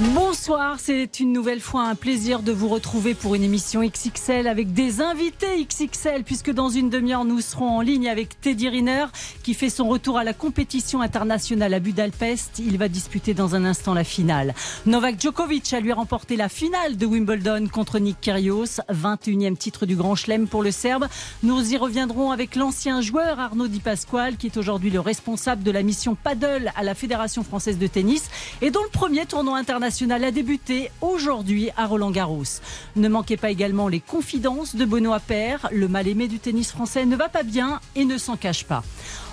Bonsoir, c'est une nouvelle fois un plaisir de vous retrouver pour une émission XXL avec des invités XXL puisque dans une demi-heure nous serons en ligne avec Teddy Riner qui fait son retour à la compétition internationale à Budapest. Il va disputer dans un instant la finale. Novak Djokovic a lui remporté la finale de Wimbledon contre Nick Kyrgios, 21e titre du Grand Chelem pour le Serbe. Nous y reviendrons avec l'ancien joueur Arnaud Di Pasquale qui est aujourd'hui le responsable de la mission paddle à la Fédération française de tennis et dont le premier tournoi international a débuté aujourd'hui à Roland-Garros. Ne manquez pas également les confidences de Benoît Paire. Le mal-aimé du tennis français ne va pas bien et ne s'en cache pas.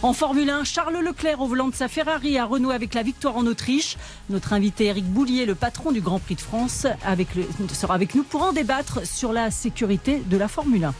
En Formule 1, Charles Leclerc au volant de sa Ferrari a renoué avec la victoire en Autriche. Notre invité Eric Boulier, le patron du Grand Prix de France, sera avec nous pour en débattre sur la sécurité de la Formule 1.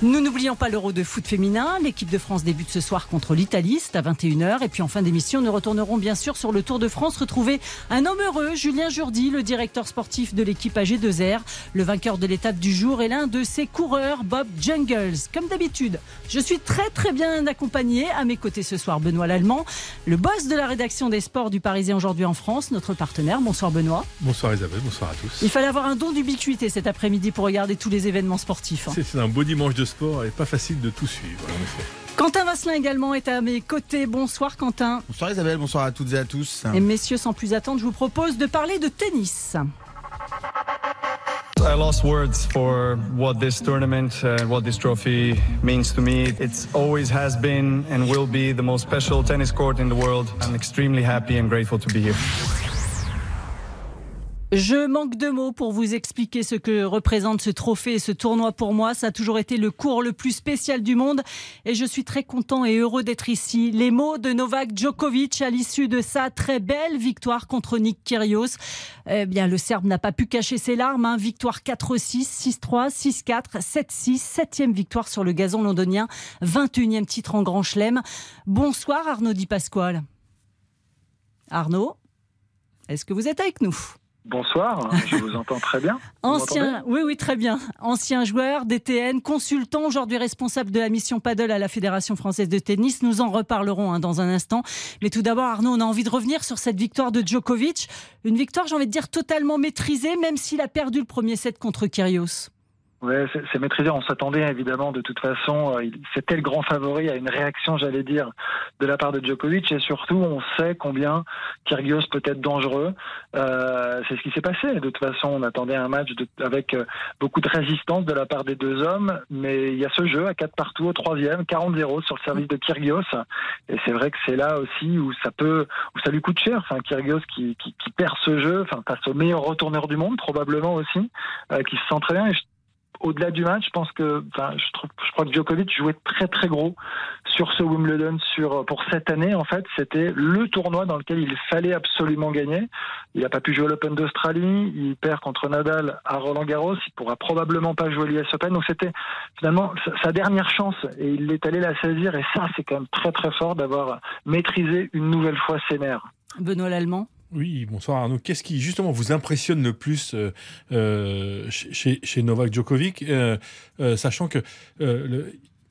Nous n'oublions pas l'Euro de foot féminin. L'équipe de France débute ce soir contre l'Italie, c'est à 21h. Et puis en fin d'émission, nous retournerons bien sûr sur le Tour de France, retrouver un homme heureux, Julien Jourdi, le directeur sportif de l'équipe AG2R. Le vainqueur de l'étape du jour et l'un de ses coureurs, Bob Jungles. Comme d'habitude, je suis très très bien accompagné. Mes côtés ce soir, Benoît Lallemand, le boss de la rédaction des sports du Parisien aujourd'hui en France, notre partenaire. Bonsoir Benoît. Bonsoir Isabelle, bonsoir à tous. Il fallait avoir un don d'ubiquité cet après-midi pour regarder tous les événements sportifs. Hein. C'est un beau dimanche de sport et pas facile de tout suivre, en effet. Quentin Vasselin également est à mes côtés. Bonsoir Quentin. Bonsoir Isabelle, bonsoir à toutes et à tous. Et messieurs, sans plus attendre, je vous propose de parler de tennis. Lost words for what this tournament, uh, what this trophy means to me. It always has been and will be the most special tennis court in the world. I'm extremely happy and grateful to be here. Je manque de mots pour vous expliquer ce que représente ce trophée et ce tournoi pour moi. Ça a toujours été le cours le plus spécial du monde et je suis très content et heureux d'être ici. Les mots de Novak Djokovic à l'issue de sa très belle victoire contre Nick Kyrgios. Eh bien, le Serbe n'a pas pu cacher ses larmes. Hein. Victoire 4-6, 6-3, 6-4, 7-6, septième victoire sur le gazon londonien, 21e titre en Grand Chelem. Bonsoir Arnaud Di Pasquale. Arnaud, est-ce que vous êtes avec nous? Bonsoir, je vous entends très bien. Ancien, oui, oui, très bien. Ancien joueur, DTN, consultant, aujourd'hui responsable de la mission paddle à la Fédération française de tennis. Nous en reparlerons hein, dans un instant. Mais tout d'abord, Arnaud, on a envie de revenir sur cette victoire de Djokovic. Une victoire, j'ai envie de dire, totalement maîtrisée, même s'il a perdu le premier set contre Kyrgios. Oui, c'est maîtrisé. On s'attendait évidemment de toute façon. Euh, c'était le grand favori à une réaction, j'allais dire, de la part de Djokovic. Et surtout, on sait combien Kyrgios peut être dangereux. Euh, c'est ce qui s'est passé. De toute façon, on attendait un match avec euh, beaucoup de résistance de la part des deux hommes. Mais il y a ce jeu à 4 partout au troisième, 40-0 sur le service de Kyrgios. Et c'est vrai que c'est là aussi où ça peut, où ça lui coûte cher. Enfin, Kyrgios qui, qui, qui perd ce jeu, enfin, face au meilleur retourneur du monde, probablement aussi, qui se sent très bien au-delà du match, je pense que, je crois que Djokovic jouait très très gros sur ce Wimbledon sur pour cette année. En fait, c'était le tournoi dans lequel il fallait absolument gagner. Il n'a pas pu jouer l'Open d'Australie. Il perd contre Nadal à Roland Garros. Il pourra probablement pas jouer l'US Open. Donc c'était finalement sa dernière chance et il est allé la saisir. Et ça, c'est quand même très très fort d'avoir maîtrisé une nouvelle fois ses nerfs. Benoît Lallemand? Oui, bonsoir Arnaud. Qu'est-ce qui justement vous impressionne le plus euh, euh, chez, Novak Djokovic, euh, sachant que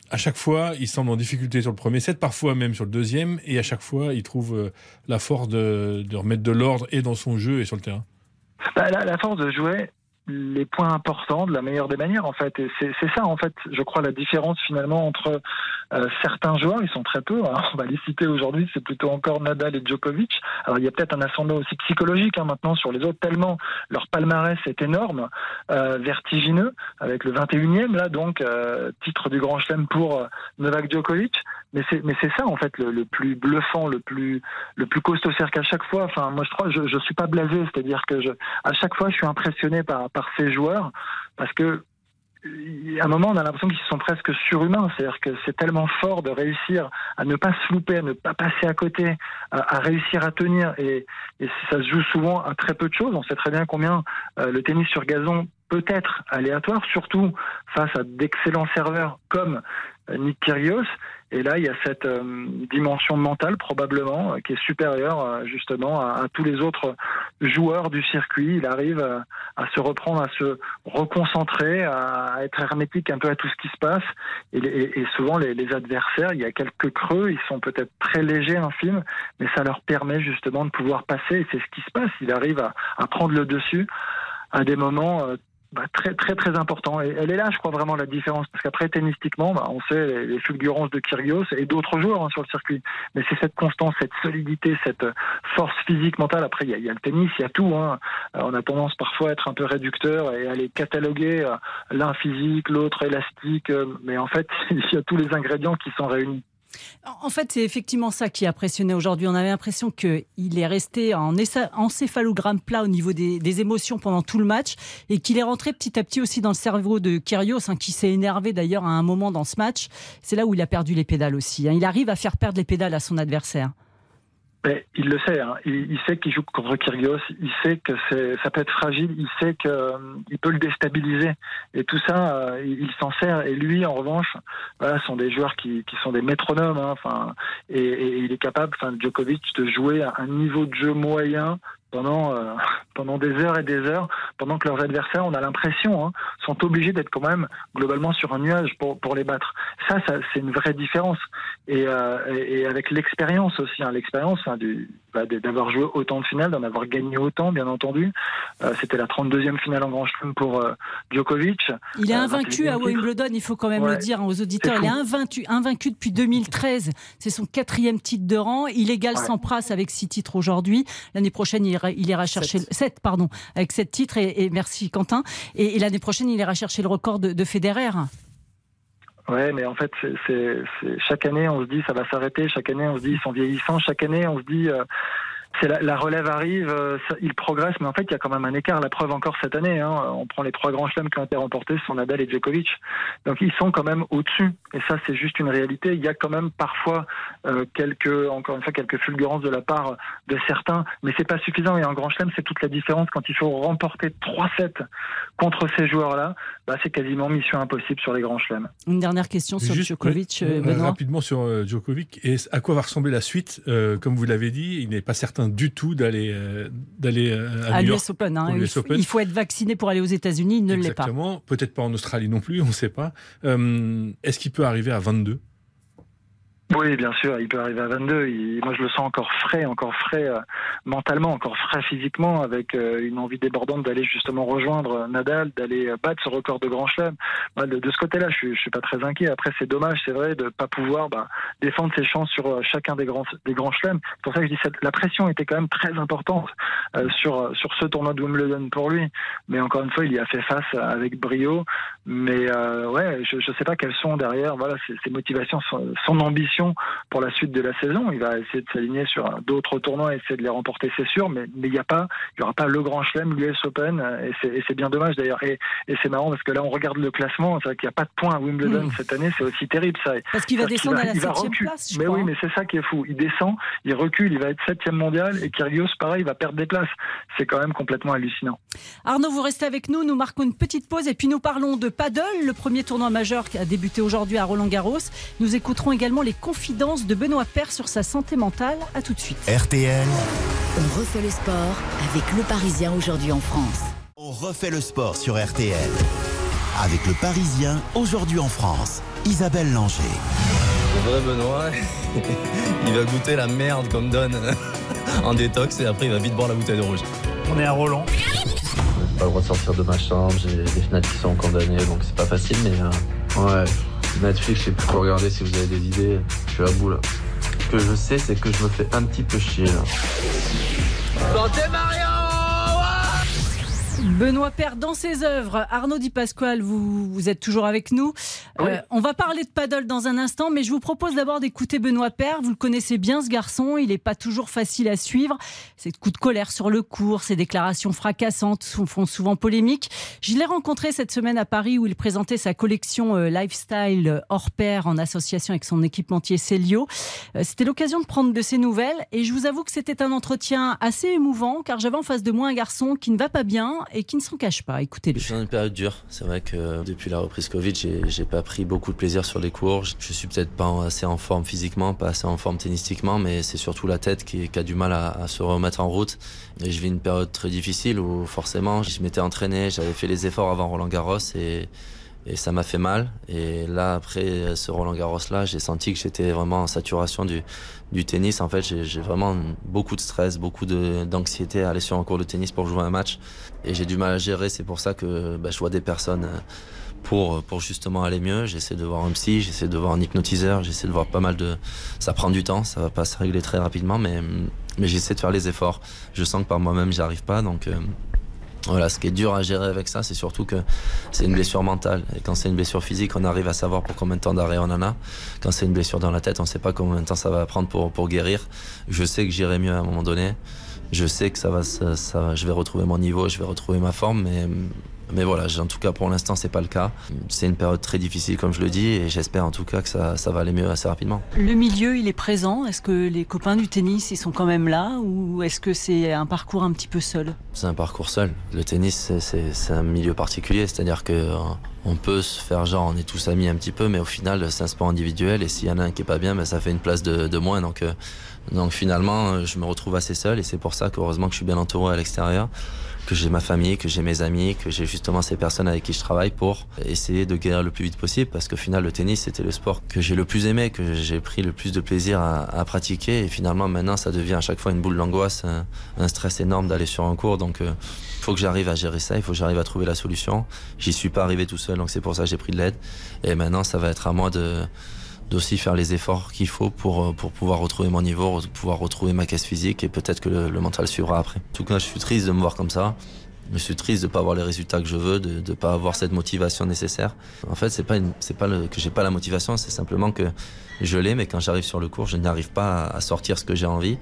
à chaque fois, il semble en difficulté sur le premier set, parfois même sur le deuxième, et à chaque fois, il trouve la force de, remettre de l'ordre et dans son jeu et sur le terrain? Bah, la, force de jouer les points importants de la meilleure des manières en fait. Et c'est ça en fait, je crois la différence finalement entre euh, certains joueurs, ils sont très peu. Hein. on va les citer aujourd'hui, c'est plutôt encore Nadal et Djokovic. Alors il y a peut-être un ascendant aussi psychologique hein, maintenant sur les autres tellement leur palmarès est énorme, euh, vertigineux avec le 21e là donc euh, titre du Grand Chelem pour Novak Djokovic. Mais c'est mais c'est ça en fait le, plus bluffant, le plus le plus costaud, c'est qu'à chaque fois, enfin moi je crois je je suis pas blasé, c'est-à-dire que je à chaque fois je suis impressionné par par ces joueurs parce que à un moment, on a l'impression qu'ils sont presque surhumains. C'est-à-dire que c'est tellement fort de réussir à ne pas se louper, à ne pas passer à côté, à, réussir à tenir. Et, ça se joue souvent à très peu de choses. On sait très bien combien euh, le tennis sur gazon peut être aléatoire, surtout face à d'excellents serveurs comme Nick Kyrgios. Et là, il y a cette euh, dimension mentale probablement euh, qui est supérieure euh, justement à, tous les autres joueurs du circuit. Il arrive à, se reprendre, à se reconcentrer, à, être hermétique un peu à tout ce qui se passe. Et, souvent, les, adversaires, il y a quelques creux, ils sont peut-être très légers film, mais ça leur permet justement de pouvoir passer. C'est ce qui se passe. Il arrive à prendre le dessus à des moments bah, très très très important. Et elle est là, je crois vraiment la différence, parce qu'après tennistiquement, bah, on sait les, fulgurances de Kyrgios et d'autres joueurs hein, sur le circuit. Mais c'est cette constance, cette solidité, cette force physique mentale. Après, il y a, y a, le tennis, il y a tout. Hein. on a tendance parfois à être un peu réducteur et à les cataloguer euh, l'un physique, l'autre élastique. Euh, mais en fait, il y a tous les ingrédients qui sont réunis. En fait, c'est effectivement ça qui a impressionné aujourd'hui. On avait l'impression qu'il est resté en encéphalogramme plat au niveau des, émotions pendant tout le match et qu'il est rentré petit à petit aussi dans le cerveau de Kyrgios, hein, qui s'est énervé d'ailleurs à un moment dans ce match. C'est là où il a perdu les pédales aussi. Hein. Il arrive à faire perdre les pédales à son adversaire. Mais il le sait, hein. il, il, sait qu'il joue contre Kyrgios, il sait que ça peut être fragile, il sait qu'il euh, peut le déstabiliser. Et tout ça, euh, il, s'en sert. Et lui, en revanche, voilà, sont des joueurs qui, qui sont des métronomes. Hein, enfin, et, et, il est capable, enfin, Djokovic, de jouer à un niveau de jeu moyen pendant euh, pendant des heures et des heures, pendant que leurs adversaires, on a l'impression, hein, sont obligés d'être quand même globalement sur un nuage pour pour les battre. Ça, ça c'est une vraie différence. Et, euh, et, et avec l'expérience aussi, hein, l'expérience hein, bah, d'avoir joué autant de finales, d'en avoir gagné autant, bien entendu. Euh, C'était la 32e finale en Grand Chelem pour Djokovic. Il est invaincu à Wimbledon, il faut quand même Ouais. le dire aux auditeurs. Il est invaincu, invaincu depuis 2013. C'est son quatrième titre de rang. Il égale Ouais. Sampras avec six titres aujourd'hui. L'année prochaine, il ira, il ira chercher Sept. le 7, pardon, avec sept titres. Et, et merci Quentin. Et, et l'année prochaine, il ira chercher le record de, de Federer. Ouais, mais en fait, c'est, c'est, c'est- chaque année, on se dit ça va s'arrêter. Chaque année, on se dit ils sont vieillissants. Chaque année, on se dit euh, c'est la, la relève arrive, euh, ça- ils progressent, mais en fait, il y a quand même un écart. La preuve encore cette année, hein, on prend les trois grands chelems qui ont été remportés, ce sont Nadal et Djokovic. Donc ils sont quand même au-dessus. Et ça, c'est juste une réalité. Il y a quand même parfois euh, quelques, encore une fois, quelques fulgurances de la part de certains, mais c'est pas suffisant. Et en grand chelem, c'est toute la différence quand il faut remporter 3-7 contre ces joueurs-là. Bah, c'est quasiment mission impossible sur les grands chelems. Une dernière question sur Juste, Djokovic, euh, Benoît. rapidement sur Djokovic. Et à quoi va ressembler la suite? Euh, Comme vous l'avez dit, il n'est pas certain du tout d'aller euh, d'aller euh, à, À l'US Open, hein. Open. il faut être vacciné pour aller aux États-Unis. Il ne l'est pas. Exactement. Peut-être pas en Australie non plus, on ne sait pas. Euh, Est-ce qu'il peut arriver à 22 Oui, bien sûr, il peut arriver à 22. Il- moi, je le sens encore frais, encore frais euh, mentalement, encore frais physiquement, avec euh, une envie débordante d'aller justement rejoindre euh, Nadal, d'aller euh, battre ce record de Grand Chelem. Moi, de, de ce côté-là, je je suis pas très inquiet. Après, c'est dommage, c'est vrai, de pas pouvoir bah, défendre ses chances sur euh, chacun des grands des grands chelems. C'est pour ça que je dis que la pression était quand même très importante sur sur ce tournoi de Wimbledon pour lui. Mais encore une fois, il y a fait face avec brio. Mais ouais, je ne sais pas quelles sont derrière voilà ses, ses motivations, son ambition pour la suite de la saison. Il va essayer de s'aligner sur d'autres tournois, essayer de les remporter, c'est sûr. Mais il n'y a pas, il y aura pas le Grand Chelem, l'US Open, euh, et c'est et bien dommage d'ailleurs. Et, et c'est marrant parce que là, on regarde le classement, c'est vrai qu'il n'y a pas de points à Wimbledon Mm. cette année. C'est aussi terrible ça. Parce qu'il va descendre à la septième place, je Mais crois. oui, mais c'est ça qui est fou. Il descend, il recule, il va être septième mondial et Kyrgios, pareil, il va perdre des places. C'est quand même complètement hallucinant. Arnaud, vous restez avec nous. Nous marquons une petite pause et puis nous parlons de paddle, le premier tournoi majeur qui a débuté aujourd'hui à Roland-Garros. Nous écouterons également les confidences de Benoît Père sur sa santé mentale. À tout de suite. RTL, On refait le sport avec le Parisien aujourd'hui en France. on refait le sport sur RTL. Avec le Parisien, aujourd'hui en France. Isabelle Langer. Le vrai Benoît, il va goûter la merde qu'on me donne en détox et après il va vite boire la bouteille de rouge. On est à Roland. J'ai pas le droit de sortir de ma chambre, j'ai des fenêtres qui sont condamnées donc c'est pas facile mais euh, ouais. Netflix, je sais plus quoi regarder si vous avez des idées. Je suis à bout là. Ce que je sais c'est que je me fais un petit peu chier là. Benoît Père dans ses œuvres. Arnaud Di Pasquale, vous, vous êtes toujours avec nous. Oui. Euh, on va parler de paddle dans un instant, mais je vous propose d'abord d'écouter Benoît Père. Vous le connaissez bien, ce garçon. Il n'est pas toujours facile à suivre. Ses coups de colère sur le cours, ses déclarations fracassantes font souvent polémique. Je l'ai rencontré cette semaine à Paris où il présentait sa collection euh, lifestyle hors pair en association avec son équipementier Célio. Euh, C'était l'occasion de prendre de ses nouvelles et je vous avoue que c'était un entretien assez émouvant car j'avais en face de moi un garçon qui ne va pas bien et qui ne s'en cache pas. Écoutez-le. Je suis dans une période dure. C'est vrai que depuis la reprise Covid, j'ai pas pris beaucoup de plaisir sur les cours. Je suis peut-être pas assez en forme physiquement, pas assez en forme tennistiquement, mais c'est surtout la tête qui, qui, a du mal à, à, se remettre en route. Et je vis une période très difficile où forcément, je m'étais entraîné, j'avais fait les efforts avant Roland Garros et et ça m'a fait mal. Et là, après ce Roland Garros là, j'ai senti que j'étais vraiment en saturation du, tennis. En fait, j'ai vraiment beaucoup de stress, beaucoup d'anxiété à aller sur un cours de tennis pour jouer un match. Et j'ai du mal à gérer. C'est pour ça que bah, je vois des personnes euh, pour, justement aller mieux. J'essaie de voir un psy, j'essaie de voir un hypnotiseur, j'essaie de voir pas mal de. Ça prend du temps, ça va pas se régler très rapidement, mais, mais j'essaie de faire les efforts. Je sens que par moi-même, j'y arrive pas. Donc. Euh, voilà, ce qui est dur à gérer avec ça, c'est surtout que c'est une blessure mentale. Et quand c'est une blessure physique, on arrive à savoir pour combien de temps d'arrêt on en a. Quand c'est une blessure dans la tête, on ne sait pas combien de temps ça va prendre pour, guérir. Je sais que j'irai mieux à un moment donné. Je sais que ça va, ça, je vais retrouver mon niveau, je vais retrouver ma forme, mais mais voilà, en tout cas pour l'instant c'est pas le cas. C'est une période très difficile comme je le dis et j'espère en tout cas que ça, ça, va aller mieux assez rapidement. Le milieu il est présent Est-ce que les copains du tennis ils sont quand même là ou est-ce que c'est un parcours un petit peu seul? C'est un parcours seul. Le tennis c'est un milieu particulier, c'est-à-dire que euh, on peut se faire genre on est tous amis un petit peu mais au final c'est un sport individuel et s'il y en a un qui est pas bien ben, ça fait une place de, de moins donc, euh, donc finalement euh, je me retrouve assez seul et c'est pour ça qu'heureusement que je suis bien entouré à l'extérieur que j'ai ma famille, que j'ai mes amis, que j'ai justement ces personnes avec qui je travaille pour essayer de guérir le plus vite possible parce qu'au final le tennis c'était le sport que j'ai le plus aimé, que j'ai pris le plus de plaisir à, pratiquer. Et finalement maintenant ça devient à chaque fois une boule d'angoisse, un, un, stress énorme d'aller sur un cours. Donc il euh, faut que j'arrive à gérer ça, il faut que j'arrive à trouver la solution. J'y suis pas arrivé tout seul donc c'est pour ça que j'ai pris de l'aide. Et maintenant ça va être à moi de d'aussi faire les efforts qu'il faut pour, euh, pour pouvoir retrouver mon niveau, pouvoir retrouver ma caisse physique et peut-être que le, mental suivra après. En tout cas, je suis triste de me voir comme ça. Je suis triste de pas avoir les résultats que je veux, de ne pas avoir cette motivation nécessaire. En fait, c'est pas c'est pas le, que j'ai pas la motivation, c'est simplement que je l'ai, mais quand j'arrive sur le cours, je n'arrive pas à sortir ce que j'ai envie.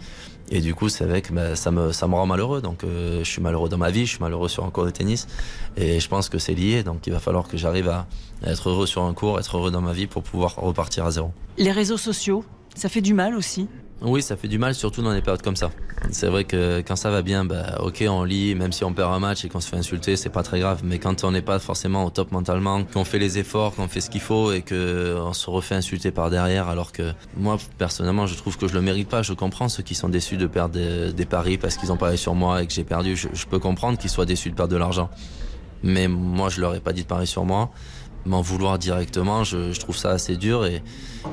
Et du coup, c'est vrai que ben, ça, me, rend malheureux. Donc, euh, je suis malheureux dans ma vie, je suis malheureux sur un cours de tennis. Et je pense que c'est lié. Donc, il va falloir que j'arrive à, à être heureux sur un cours, être heureux dans ma vie pour pouvoir repartir à zéro. Les réseaux sociaux, ça fait du mal aussi oui, ça fait du mal, surtout dans des périodes comme ça. C'est vrai que quand ça va bien, bah, ok, on lit, même si on perd un match et qu'on se fait insulter, c'est pas très grave. Mais quand on n'est pas forcément au top mentalement, qu'on fait les efforts, qu'on fait ce qu'il faut et qu'on se refait insulter par derrière, alors que moi, personnellement, je trouve que je le mérite pas. Je comprends ceux qui sont déçus de perdre des, paris parce qu'ils ont parié sur moi et que j'ai perdu. Je, je peux comprendre qu'ils soient déçus de perdre de l'argent. Mais moi, je leur ai pas dit de parier sur moi m'en vouloir directement, je, je, trouve ça assez dur et,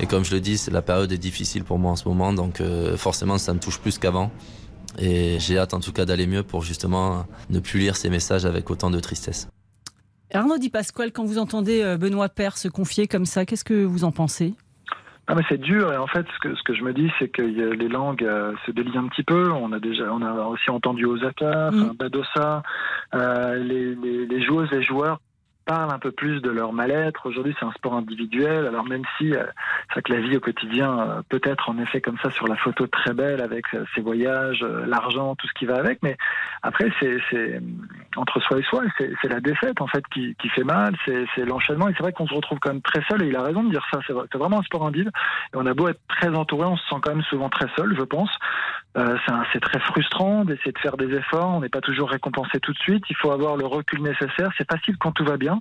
et comme je le dis, la période est difficile pour moi en ce moment, donc euh, forcément ça me touche plus qu'avant. Et j'ai hâte en tout cas d'aller mieux pour justement ne plus lire ces messages avec autant de tristesse. Arnaud Di Pasquale, quand vous entendez euh, Benoît Père se confier comme ça, qu'est-ce que vous en pensez? Ah mais c'est dur et en fait ce que ce que je me dis c'est que les langues euh, se délient un petit peu. On a déjà on a aussi entendu Osaka, mmh. Badosa, euh, les, les, les joueuses et joueurs parlent un peu plus de leur mal-être. Aujourd'hui, c'est un sport individuel. Alors même si euh, c'est que la vie au quotidien euh, peut être en effet comme ça sur la photo très belle avec euh, ses voyages, euh, l'argent, tout ce qui va avec. Mais après, c'est entre soi et soi, c'est la défaite en fait qui, fait mal. C'est l'enchaînement. Et c'est vrai qu'on se retrouve quand même très seul. Et il a raison de dire ça. C'est vraiment un sport individuel. On a beau être très entouré, on se sent quand même souvent très seul, je pense. C'est très frustrant d'essayer de faire des efforts. On n'est pas toujours récompensé tout de suite. Il faut avoir le recul nécessaire. C'est facile quand tout va bien.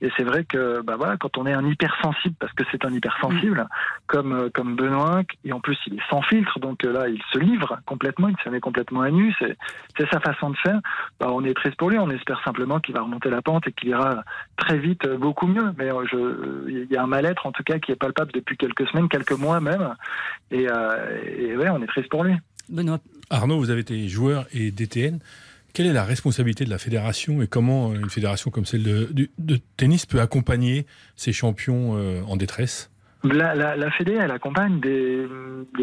Et c'est vrai que bah voilà, quand on est un hypersensible, parce que c'est un hypersensible, mmh. comme euh, comme Benoît, et en plus il est sans filtre, donc euh, là il se livre complètement, il se met complètement à nu. C'est sa façon de faire. Bah, on est triste pour lui. On espère simplement qu'il va remonter la pente et qu'il ira très vite beaucoup mieux. Mais il y a un mal-être en tout cas qui est palpable depuis quelques semaines, quelques mois même. Et, euh, et ouais, on est triste pour lui. Benoît. Arnaud, vous avez été joueur et DTN. Quelle est la responsabilité de la fédération et comment une fédération comme celle de, tennis peut accompagner ces champions euh, en détresse? La, la, Fédé, elle accompagne des,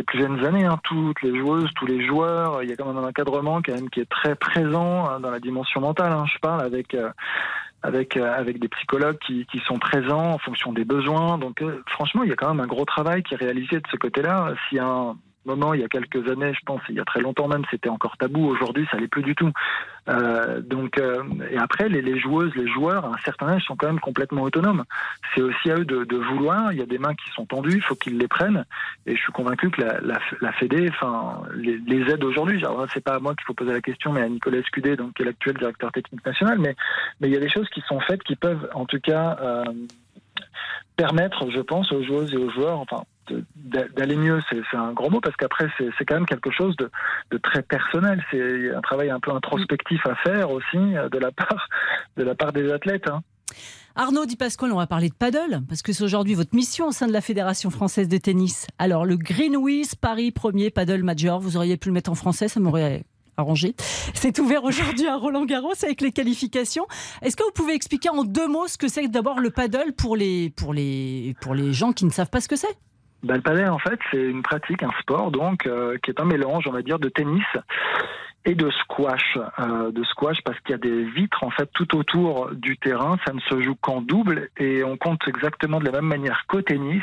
plus jeunes années, hein, toutes les joueuses, tous les joueurs. Il y a quand même un encadrement quand même qui est très présent hein, dans la dimension mentale. Hein, je parle avec euh, avec euh, avec des psychologues qui, sont présents en fonction des besoins. Donc euh, franchement, il y a quand même un gros travail qui est réalisé de ce côté-là. A un moment, il y a quelques années, je pense, il y a très longtemps même, c'était encore tabou. Aujourd'hui, ça l'est plus du tout. Euh, donc, euh, et après, les, joueuses, les joueurs, à un certain âge, sont quand même complètement autonomes. C'est aussi à eux de, vouloir. Il y a des mains qui sont tendues, il faut qu'ils les prennent. Et je suis convaincu que la, Fédé, enfin, les, les aide aujourd'hui. C'est pas à moi qu'il faut poser la question, mais à Nicolas Scudé, donc qui est l'actuel directeur technique national. Mais, mais il y a des choses qui sont faites qui peuvent, en tout cas, euh, permettre, je pense, aux joueuses et aux joueurs, enfin, d'aller mieux, c'est un gros mot parce qu'après c'est quand même quelque chose de, de très personnel. C'est un travail un peu introspectif à faire aussi euh, de la part de la part des athlètes. Hein. Arnaud Di Pasquale, on va parler de paddle, parce que c'est aujourd'hui votre mission au sein de la Fédération française de tennis. Alors, le Greenwich Paris premier paddle major, vous auriez pu le mettre en français, ça m'aurait arrangé. C'est ouvert aujourd'hui à Roland Garros avec les qualifications. Est-ce que vous pouvez expliquer en deux mots ce que c'est d'abord le paddle pour les, pour, les, pour les gens qui ne savent pas ce que c'est? Ben, Le paddle, en fait, c'est une pratique, un sport, donc, euh, qui est un mélange, on va dire, de tennis et de squash, euh, de squash parce qu'il y a des vitres en fait tout autour du terrain. Ça ne se joue qu'en double et on compte exactement de la même manière qu'au tennis,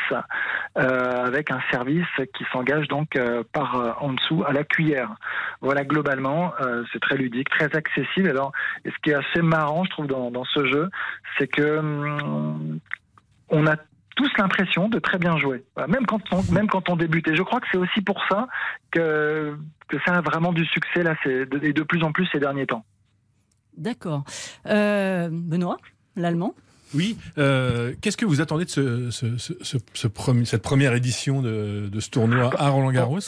euh, avec un service qui s'engage donc par en dessous à la cuillère. Voilà globalement, c'est très ludique, très accessible. Alors, et ce qui est assez marrant, je trouve, dans, dans ce jeu, c'est que hum, on a tous l'impression de très bien jouer, même quand on, même quand on débute. Et je crois que c'est aussi pour ça que, que ça a vraiment du succès là, et de, de plus en plus ces derniers temps. D'accord. Euh, Benoît, l'allemand? Oui, euh, qu'est-ce que vous attendez de ce, ce, ce, ce premier, cette première édition de, de ce tournoi à Roland Garros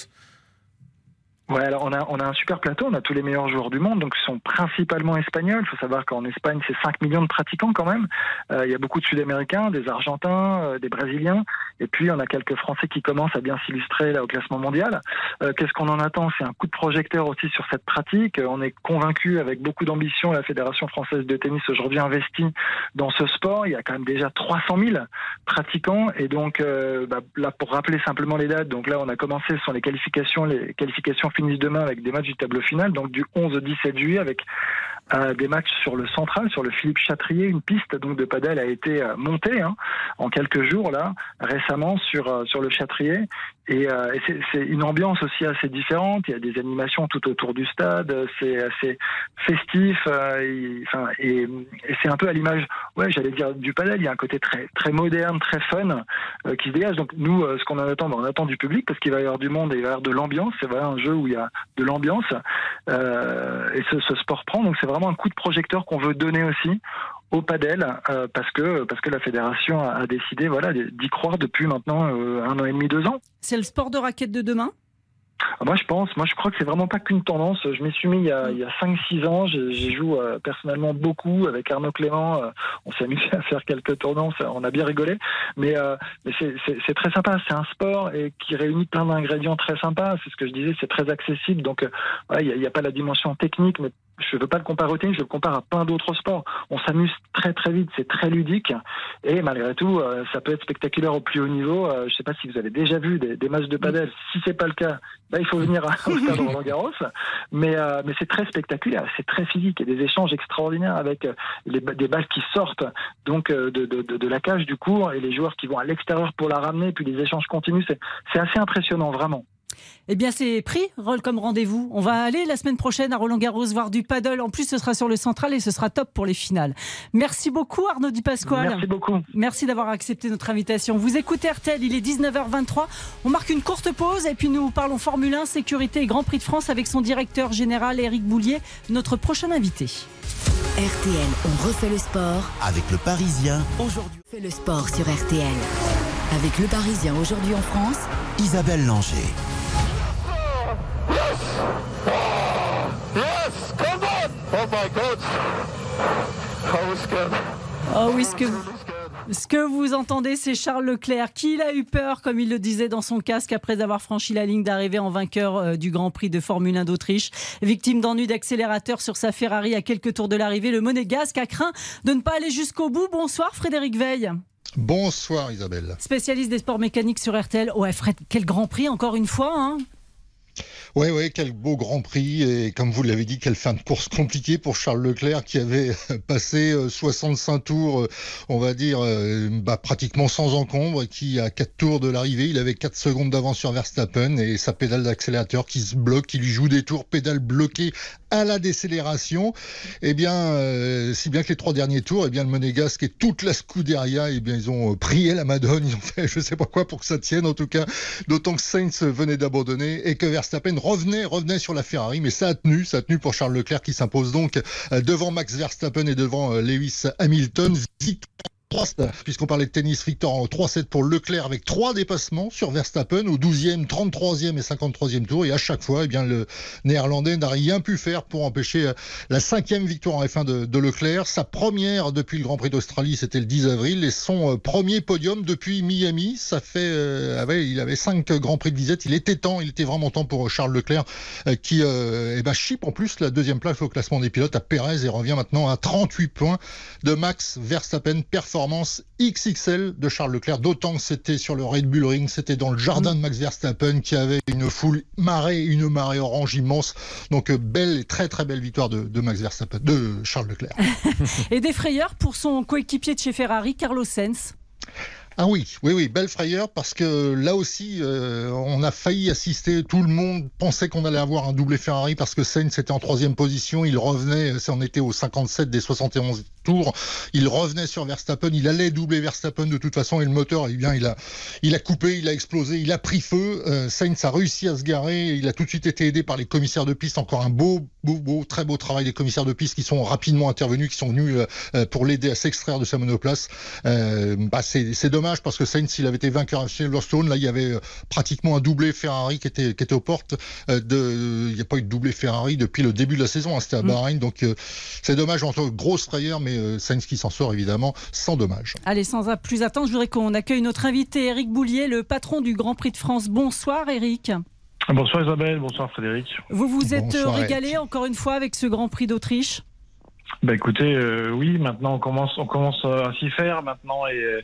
Ouais, alors on a, on a un super plateau, on a tous les meilleurs joueurs du monde, donc ils sont principalement espagnols. Il faut savoir qu'en Espagne, c'est 5 millions de pratiquants quand même. Euh, il y a beaucoup de Sud-Américains, des Argentins, euh, des Brésiliens, et puis on a quelques Français qui commencent à bien s'illustrer là au classement mondial. Euh, Qu'est-ce qu'on en attend? C'est un coup de projecteur aussi sur cette pratique. On est convaincu avec beaucoup d'ambition, la Fédération française de tennis aujourd'hui investit dans ce sport. Il y a quand même déjà 300 000 pratiquants, et donc euh, bah, là pour rappeler simplement les dates, donc là on a commencé, ce sont les qualifications, les qualifications finissent demain avec des matchs du tableau final, donc du 11 au 17 juillet avec des matchs sur le central, sur le Philippe Chatrier. Une piste donc de padel a été euh, montée hein, en quelques jours là récemment sur euh, sur le Chatrier et, euh, c'est une ambiance aussi assez différente. Il y a des animations tout autour du stade. C'est assez festif. Et, et, c'est un peu à l'image, ouais, j'allais dire du padel. Il y a un côté très très moderne, très fun qui se dégage. Donc nous, ce qu'on en attend, on attend du public parce qu'il va y avoir du monde et il va y avoir de l'ambiance. C'est voilà un jeu où il y a de l'ambiance et ce, ce sport prend. Donc c'est vraiment un coup de projecteur qu'on veut donner aussi au padel euh, parce que parce que la fédération a, a décidé voilà d'y croire depuis maintenant euh, un an et demi deux ans. C'est le sport de raquette de demain? Ah, moi, je pense, moi, je crois que c'est vraiment pas qu'une tendance. Je m'y suis mis il y a, il y a 5-6 ans. J'y joue euh, personnellement beaucoup avec Arnaud Clément. On s'est amusé à faire quelques tournants. On a bien rigolé. Mais, mais c'est très sympa. C'est un sport et qui réunit plein d'ingrédients très sympas. C'est ce que je disais. C'est très accessible. Donc, il ouais, n'y a, a, pas la dimension technique, mais je ne veux pas le comparer au tennis, je le compare à plein d'autres sports. On s'amuse très très vite, c'est très ludique et malgré tout, euh, ça peut être spectaculaire au plus haut niveau. Euh, je ne sais pas si vous avez déjà vu des, des matchs de padel. Si c'est pas le cas, bah, il faut venir au stade Roland Garros. Mais euh, mais c'est très spectaculaire, c'est très physique. Il y a des échanges extraordinaires avec les, des balles qui sortent donc de, de, de, de, la cage du cours et les joueurs qui vont à l'extérieur pour la ramener. Puis les échanges continuent. C'est assez impressionnant vraiment. Eh bien, c'est pris comme rendez-vous. On va aller la semaine prochaine à Roland-Garros voir du paddle. En plus, ce sera sur le central et ce sera top pour les finales. Merci beaucoup, Arnaud Di Pasquale. Merci beaucoup. Merci d'avoir accepté notre invitation. Vous écoutez RTL, il est 19h23. On marque une courte pause et puis nous parlons Formule 1, sécurité et Grand Prix de France avec son directeur général, Éric Boulier, notre prochain invité. RTL, on refait le sport. Avec le Parisien, aujourd'hui. Fait le sport sur RTL. Avec le Parisien, aujourd'hui en France. Isabelle Langer. Yes, come on! Oh my God! I was scared? Oh oui, ce que, ce que vous entendez, c'est Charles Leclerc qui a eu peur, comme il le disait dans son casque, après avoir franchi la ligne d'arrivée en vainqueur euh, du Grand Prix de Formule 1 d'Autriche. Victime d'ennui d'accélérateur sur sa Ferrari à quelques tours de l'arrivée, le monégasque a craint de ne pas aller jusqu'au bout. Bonsoir Frédéric Veil. Bonsoir Isabelle. Spécialiste des sports mécaniques sur RTL. Ouais Fred, quel Grand Prix encore une fois. Hein Oui, oui, quel beau Grand Prix. Et comme vous l'avez dit, quelle fin de course compliquée pour Charles Leclerc qui avait passé 65 euh, tours, euh, on va dire, euh, bah, pratiquement sans encombre et qui à 4 tours de l'arrivée, il avait 4 secondes d'avance sur Verstappen et sa pédale d'accélérateur qui se bloque, qui lui joue des tours, pédale bloquée à la décélération. Eh bien, si bien que les trois derniers tours, eh bien le Monégasque et toute la Scuderia, eh bien ils ont prié la Madone, ils ont fait je sais pas quoi pour que ça tienne en tout cas, d'autant que Sainz venait d'abandonner et que Verstappen revenait, revenait sur la Ferrari, mais ça a tenu, ça a tenu pour Charles Leclerc qui s'impose donc euh, devant Max Verstappen et devant euh, Lewis Hamilton puisqu'on parlait de tennis, victoire en 3-7 pour Leclerc avec trois dépassements sur Verstappen au 12e, 33e et 53e tour. Et à chaque fois, eh bien, le néerlandais n'a rien pu faire pour empêcher euh, la cinquième victoire en F1 de, Leclerc. Sa première depuis le Grand Prix d'Australie, c'était le 10 avril, et son euh, premier podium depuis Miami. Ça fait, euh, il avait cinq Grands Prix de visite. Il était temps, il était vraiment temps pour Charles Leclerc, qui eh ben, chip en plus la deuxième place au classement des pilotes à Perez et revient maintenant à 38 points de Max Verstappen. Performance XXL de Charles Leclerc, d'autant que c'était sur le Red Bull Ring, c'était dans le jardin de Max Verstappen qui avait une foule marée, une marée orange immense. Donc euh, belle et très très belle victoire de, Max Verstappen, de Charles Leclerc. et des frayeurs pour son coéquipier de chez Ferrari, Carlos Sainz? Ah oui, oui, oui, belle frayeur parce que là aussi, euh, on a failli assister. Tout le monde pensait qu'on allait avoir un doublé Ferrari parce que Sainz était en troisième position. Il revenait, on était au 57 des 71 tour. Il revenait sur Verstappen, il allait doubler Verstappen de toute façon et le moteur, eh bien, il a, il a coupé, il a explosé, il a pris feu. Euh, Sainz a réussi à se garer. Il a tout de suite été aidé par les commissaires de piste. Encore un beau, beau, beau, très beau travail des commissaires de piste qui sont rapidement intervenus, qui sont venus euh, euh, pour l'aider à s'extraire de sa monoplace. bah, c'est dommage parce que Sainz, s'il avait été vainqueur à Silverstone, là, il y avait pratiquement un doublé Ferrari qui était, qui était aux portes. de, il n'y a pas eu de doublé Ferrari depuis le début de la saison. Hein, C'était à mm. Bahreïn, donc c'est dommage entre grosse frayeur, mais euh, Sainz qui s'en sort évidemment sans dommage. Allez, sans plus attendre, je voudrais qu'on accueille notre invité Eric Boulier, le patron du Grand Prix de France. Bonsoir Eric. Bonsoir Isabelle, bonsoir Frédéric. Vous vous êtes régalé encore une fois avec ce Grand Prix d'Autriche? Bah écoutez, euh, oui, maintenant on commence, on commence à s'y faire maintenant et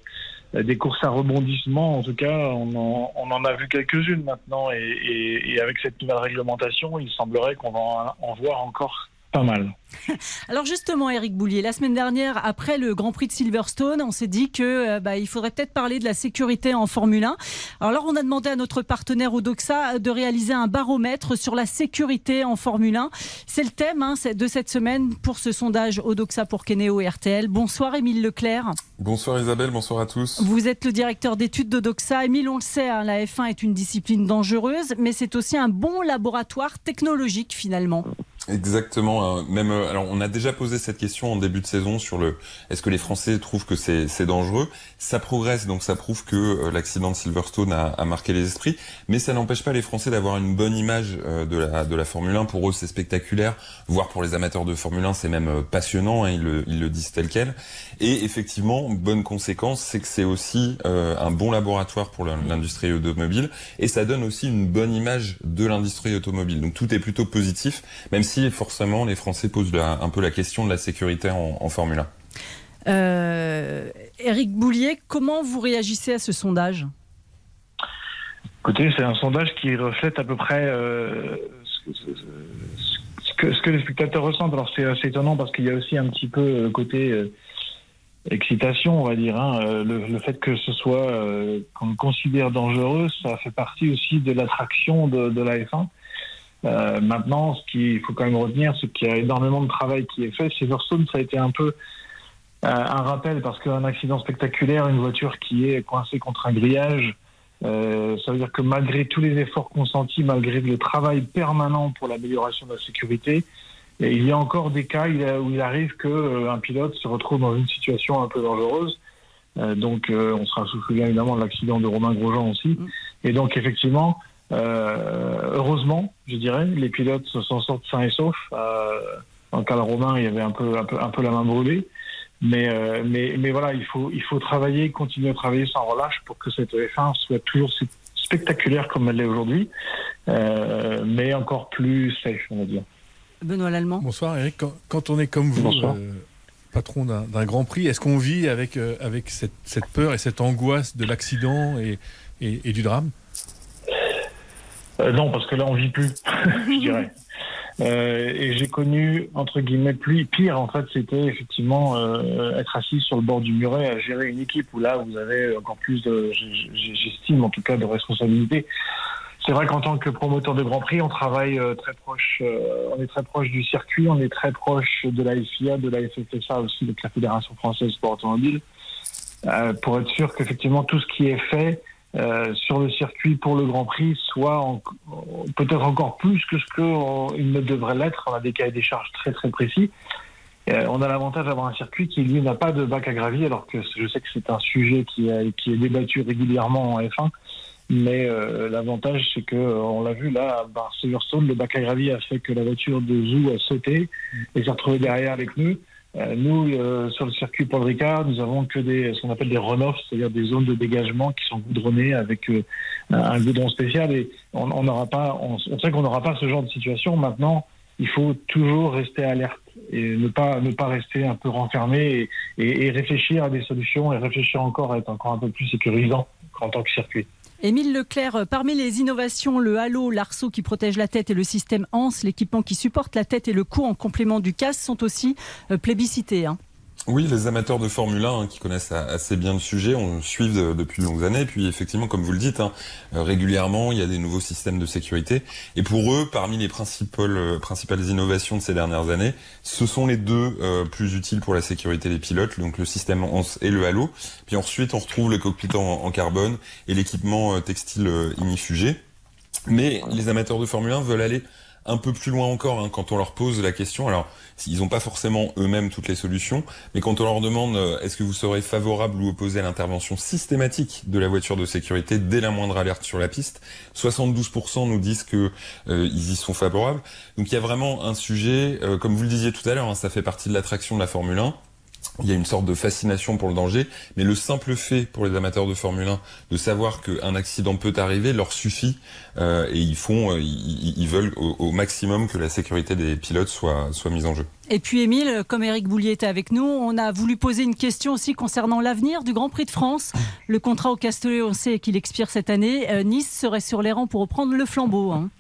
euh, des courses à rebondissement, en tout cas, on en, a vu quelques-unes maintenant et, et, avec cette nouvelle réglementation, il semblerait qu'on va en voir encore pas mal. Alors justement, Eric Boulier, la semaine dernière, après le Grand Prix de Silverstone, on s'est dit que euh, bah, il faudrait peut-être parler de la sécurité en Formule 1. Alors on a demandé à notre partenaire Odoxa de réaliser un baromètre sur la sécurité en Formule 1. C'est le thème hein, de cette semaine pour ce sondage Odoxa pour Kenéo et RTL. Bonsoir Émile Leclerc. Bonsoir Isabelle, bonsoir à tous. Vous êtes le directeur d'études d'Odoxa. Émile, on le sait, hein, la F1 est une discipline dangereuse, mais c'est aussi un bon laboratoire technologique finalement. Exactement. Euh, même, euh, alors, on a déjà posé cette question en début de saison sur le est-ce que les Français trouvent que c'est dangereux? Ça progresse, donc ça prouve que euh, l'accident de Silverstone a, marqué les esprits, mais ça n'empêche pas les Français d'avoir une bonne image de la de la Formule 1. Pour eux, c'est spectaculaire, voire pour les amateurs de Formule 1, c'est même passionnant. Hein, ils, le, disent tel quel. Et effectivement, bonne conséquence, c'est que c'est aussi un bon laboratoire pour l'industrie automobile, et ça donne aussi une bonne image de l'industrie automobile. Donc tout est plutôt positif, même si forcément les Français posent un peu la question de la sécurité en, Formule 1. Euh, Éric Boulier, comment vous réagissez à ce sondage? Écoutez, c'est un sondage qui reflète à peu près euh, ce, que, les spectateurs ressentent. Alors c'est assez étonnant parce qu'il y a aussi un petit peu euh, côté euh, excitation, on va dire. Hein. Le, fait que ce soit qu'on considère dangereux, ça fait partie aussi de l'attraction de, de la F1. Euh, maintenant, ce qu'il faut quand même retenir, c'est qu'il y a énormément de travail qui est fait. Silverstone, ça a été un peu un rappel parce qu'un accident spectaculaire, une voiture qui est coincée contre un grillage, euh, ça veut dire que malgré tous les efforts consentis, malgré le travail permanent pour l'amélioration de la sécurité, il y a encore des cas où il arrive qu'un pilote se retrouve dans une situation un peu dangereuse. donc, on sera souvenir évidemment de l'accident de Romain Grosjean aussi. Mm. Et donc, effectivement, euh, heureusement, je dirais, les pilotes s'en sortent sains et saufs. Euh, en cas de Romain, il y avait un peu, un peu, un peu la main brûlée. Mais, euh, mais, mais voilà, il faut, il faut travailler, continuer à travailler sans relâche pour que cette F1 soit toujours spectaculaire comme elle l'est aujourd'hui, euh, mais encore plus safe, on va dire. Benoît Lallemand. Bonsoir Eric. Quand, on est comme vous, euh, patron d'un Grand Prix, est-ce qu'on vit avec, euh, avec cette, cette, peur et cette angoisse de l'accident et, et, et, du drame? Non, parce que là, on vit plus, je dirais. Euh, et j'ai connu, entre guillemets, plus pire, en fait, c'était effectivement euh, être assis sur le bord du muret à gérer une équipe où là, vous avez encore plus j'estime en tout cas, de responsabilité. C'est vrai qu'en tant que promoteur de Grand Prix, on travaille euh, très proche, on est très proche du circuit, on est très proche de la FIA, de la FFSA aussi, de la Fédération Française Sport Automobile, pour être sûr qu'effectivement tout ce qui est fait euh, sur le circuit pour le Grand Prix soit peut-être encore plus que ce qu'il ne devrait l'être. On a des cahiers des charges très très précis. Euh, on a l'avantage d'avoir un circuit qui lui n'a pas de bac à gravier, alors que je sais que c'est un sujet qui, qui est débattu régulièrement en F1. Mais euh, l'avantage, c'est que on l'a vu là, à Silverstone, le bac à gravier a fait que la voiture de Zou a sauté et s'est retrouvée derrière les pneus. Euh, nous, euh, sur le circuit Paul Ricard, nous avons que des, ce qu'on appelle des run-offs, c'est-à-dire des zones de dégagement qui sont goudronnées avec euh, un goudron spécial. Et on n'aura pas, on, sait qu'on n'aura pas ce genre de situation. Maintenant, il faut toujours rester alerte et ne pas ne pas rester un peu renfermé et, et réfléchir à des solutions et réfléchir encore à être encore un peu plus sécurisant en tant que circuit. Émile Leclerc, euh, parmi les innovations, le halo, l'arceau qui protège la tête et le système ANS, l'équipement qui supporte la tête et le cou en complément du casque, sont aussi euh, plébiscités. Hein. Oui, les amateurs de Formule 1 hein, qui connaissent assez bien le sujet, on suit depuis de longues années. Puis effectivement, comme vous le dites, hein, euh, régulièrement, il y a des nouveaux systèmes de sécurité. Et pour eux, parmi les principales, euh, principales innovations de ces dernières années, ce sont les deux euh, plus utiles pour la sécurité des pilotes, donc le système ONS et le halo. Puis ensuite, on retrouve le cockpit en, carbone et l'équipement textile imifugé. Mais les amateurs de Formule 1 veulent aller un peu plus loin encore hein, quand on leur pose la question. Alors, ils n'ont pas forcément eux-mêmes toutes les solutions, mais quand on leur demande euh, est-ce que vous serez favorable ou opposé à l'intervention systématique de la voiture de sécurité dès la moindre alerte sur la piste, 72% nous disent que euh, ils y sont favorables. Donc il y a vraiment un sujet, euh, comme vous le disiez tout à l'heure, hein, ça fait partie de l'attraction de la Formule 1 il y a une sorte de fascination pour le danger, mais le simple fait pour les amateurs de Formule 1 de savoir qu'un accident peut arriver leur suffit euh, et ils font, euh, ils, veulent au, maximum que la sécurité des pilotes soit, soit mise en jeu. Et puis Émile, comme Eric Boulier était avec nous, on a voulu poser une question aussi concernant l'avenir du Grand Prix de France. Le contrat au Castellet, on sait qu'il expire cette année. Euh, nice serait sur les rangs pour reprendre le flambeau. Hein.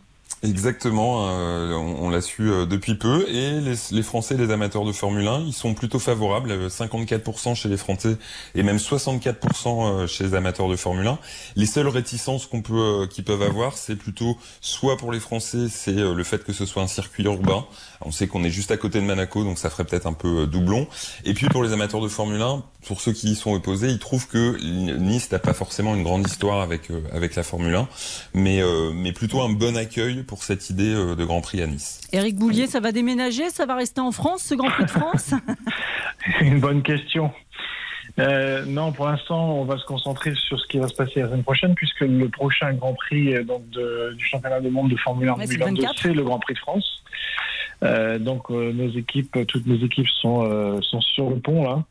Exactement, euh, on, l'a su euh, depuis peu et les, les, Français, les amateurs de Formule 1, ils sont plutôt favorables, 54% euh, chez les Français et même 64% chez les amateurs de Formule 1. Les seules réticences qu'on peut, qu'ils peuvent avoir, c'est plutôt soit pour les Français, c'est le fait que ce soit un circuit urbain. On sait qu'on est juste à côté de Monaco, donc ça ferait peut-être un peu doublon. Et puis pour les amateurs de Formule 1, pour ceux qui y sont opposés, ils trouvent que Nice n'a pas forcément une grande histoire avec avec la Formule 1, mais mais plutôt un bon accueil pour cette idée euh, de Grand Prix à Nice. Éric Boulier, ça va déménager Ça va rester en France, ce Grand Prix de France? Une bonne question. Euh, non, pour l'instant, on va se concentrer sur ce qui va se passer la semaine prochaine, puisque le prochain Grand Prix euh, donc, du championnat du monde de Formule 1 2022, c'est le Grand Prix de France. Donc nos équipes, toutes nos équipes sont, sont sur le pont là.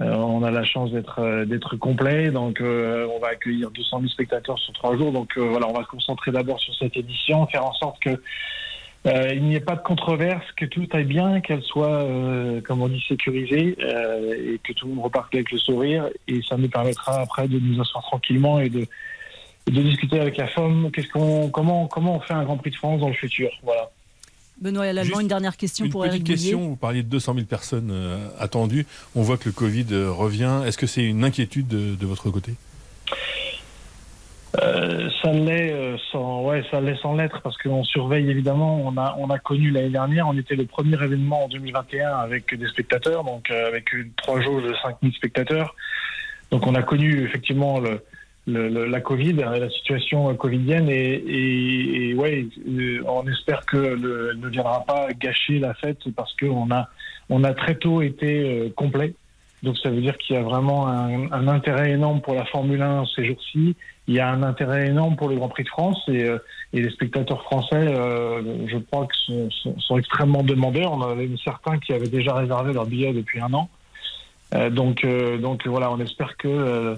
Euh, on a la chance d'être euh, d'être complet, donc euh, on va accueillir 200 000 spectateurs sur trois jours. Donc voilà, on va se concentrer d'abord sur cette édition, faire en sorte que il n'y ait pas de controverse, que tout aille bien, qu'elle soit, comme on dit, sécurisée et que tout le monde reparte avec le sourire. Et ça nous permettra après de nous asseoir tranquillement et de, de discuter avec la femme. Qu'est-ce qu'on, comment, comment on fait un Grand Prix de France dans le futur? Voilà. Benoît Allemand, une dernière question pour Eric Une petite question, vous parliez de 200 000 personnes euh, attendues. On voit que le Covid euh, revient. Est-ce que c'est une inquiétude de, votre côté? Euh, ça l'est sans, ouais, ça l'est sans l'être parce qu'on surveille évidemment. On a, on a connu l'année dernière, on était le premier événement en 2021 avec des spectateurs, donc avec une, trois jours de 5000 spectateurs. Donc on a connu effectivement le, la Covid, la situation covidienne, et, ouais, euh, on espère que le, ne viendra pas gâcher la fête parce qu'on a, on a très tôt été euh, complet. Donc ça veut dire qu'il y a vraiment un, intérêt énorme pour la Formule 1 ces jours-ci. Il y a un intérêt énorme pour le Grand Prix de France et, euh, et les spectateurs français, je crois que sont, sont, extrêmement demandeurs. On avait certains qui avaient déjà réservé leur billet depuis un an. donc, donc voilà, on espère que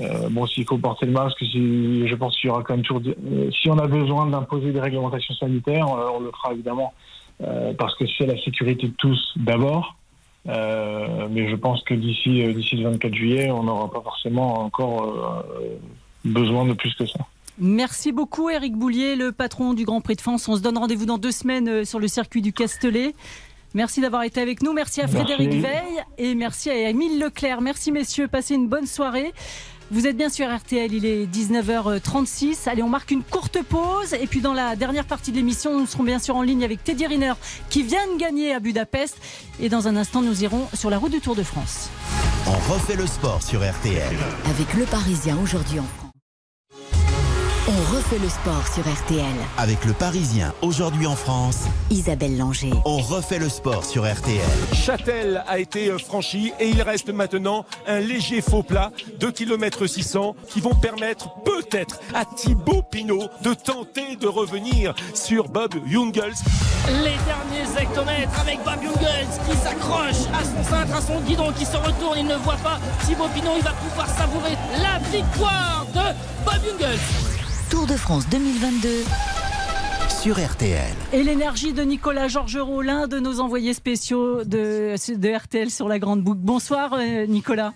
euh, bon, s'il faut porter le masque, si, je pense qu'il y aura quand même toujours. Euh, si on a besoin d'imposer des réglementations sanitaires, euh, on le fera évidemment parce que c'est la sécurité de tous d'abord. mais je pense que d'ici d'ici le 24 juillet, on n'aura pas forcément encore besoin de plus que ça. Merci beaucoup Eric Boulier, le patron du Grand Prix de France. On se donne rendez-vous dans deux semaines sur le circuit du Castellet. Merci d'avoir été avec nous. Merci à Frédéric Veil et merci à Émile Leclerc. Merci messieurs, passez une bonne soirée. Vous êtes bien sur RTL, il est 19h36. Allez, on marque une courte pause. Et puis dans la dernière partie de l'émission, nous serons bien sûr en ligne avec Teddy Riner qui vient de gagner à Budapest. Et dans un instant, nous irons sur la route du Tour de France. On refait le sport sur RTL. Avec le Parisien aujourd'hui en France. On refait le sport sur RTL. Avec le Parisien aujourd'hui en France. Isabelle Langer. On refait le sport sur RTL. Châtel a été euh, franchi et il reste maintenant un léger faux plat, 2 km 600, qui vont permettre peut-être à Thibaut Pinot de tenter de revenir sur Bob Jungels. Les derniers hectomètres avec Bob Jungels qui s'accroche à son cintre, à son guidon, qui se retourne, il ne voit pas Thibaut Pinot, il va pouvoir savourer la victoire de Bob Jungels. Tour de France 2022 sur RTL. Et l'énergie de Nicolas Georgerot, l'un de nos envoyés spéciaux de, de RTL sur la Grande Boucle. Bonsoir euh, Nicolas.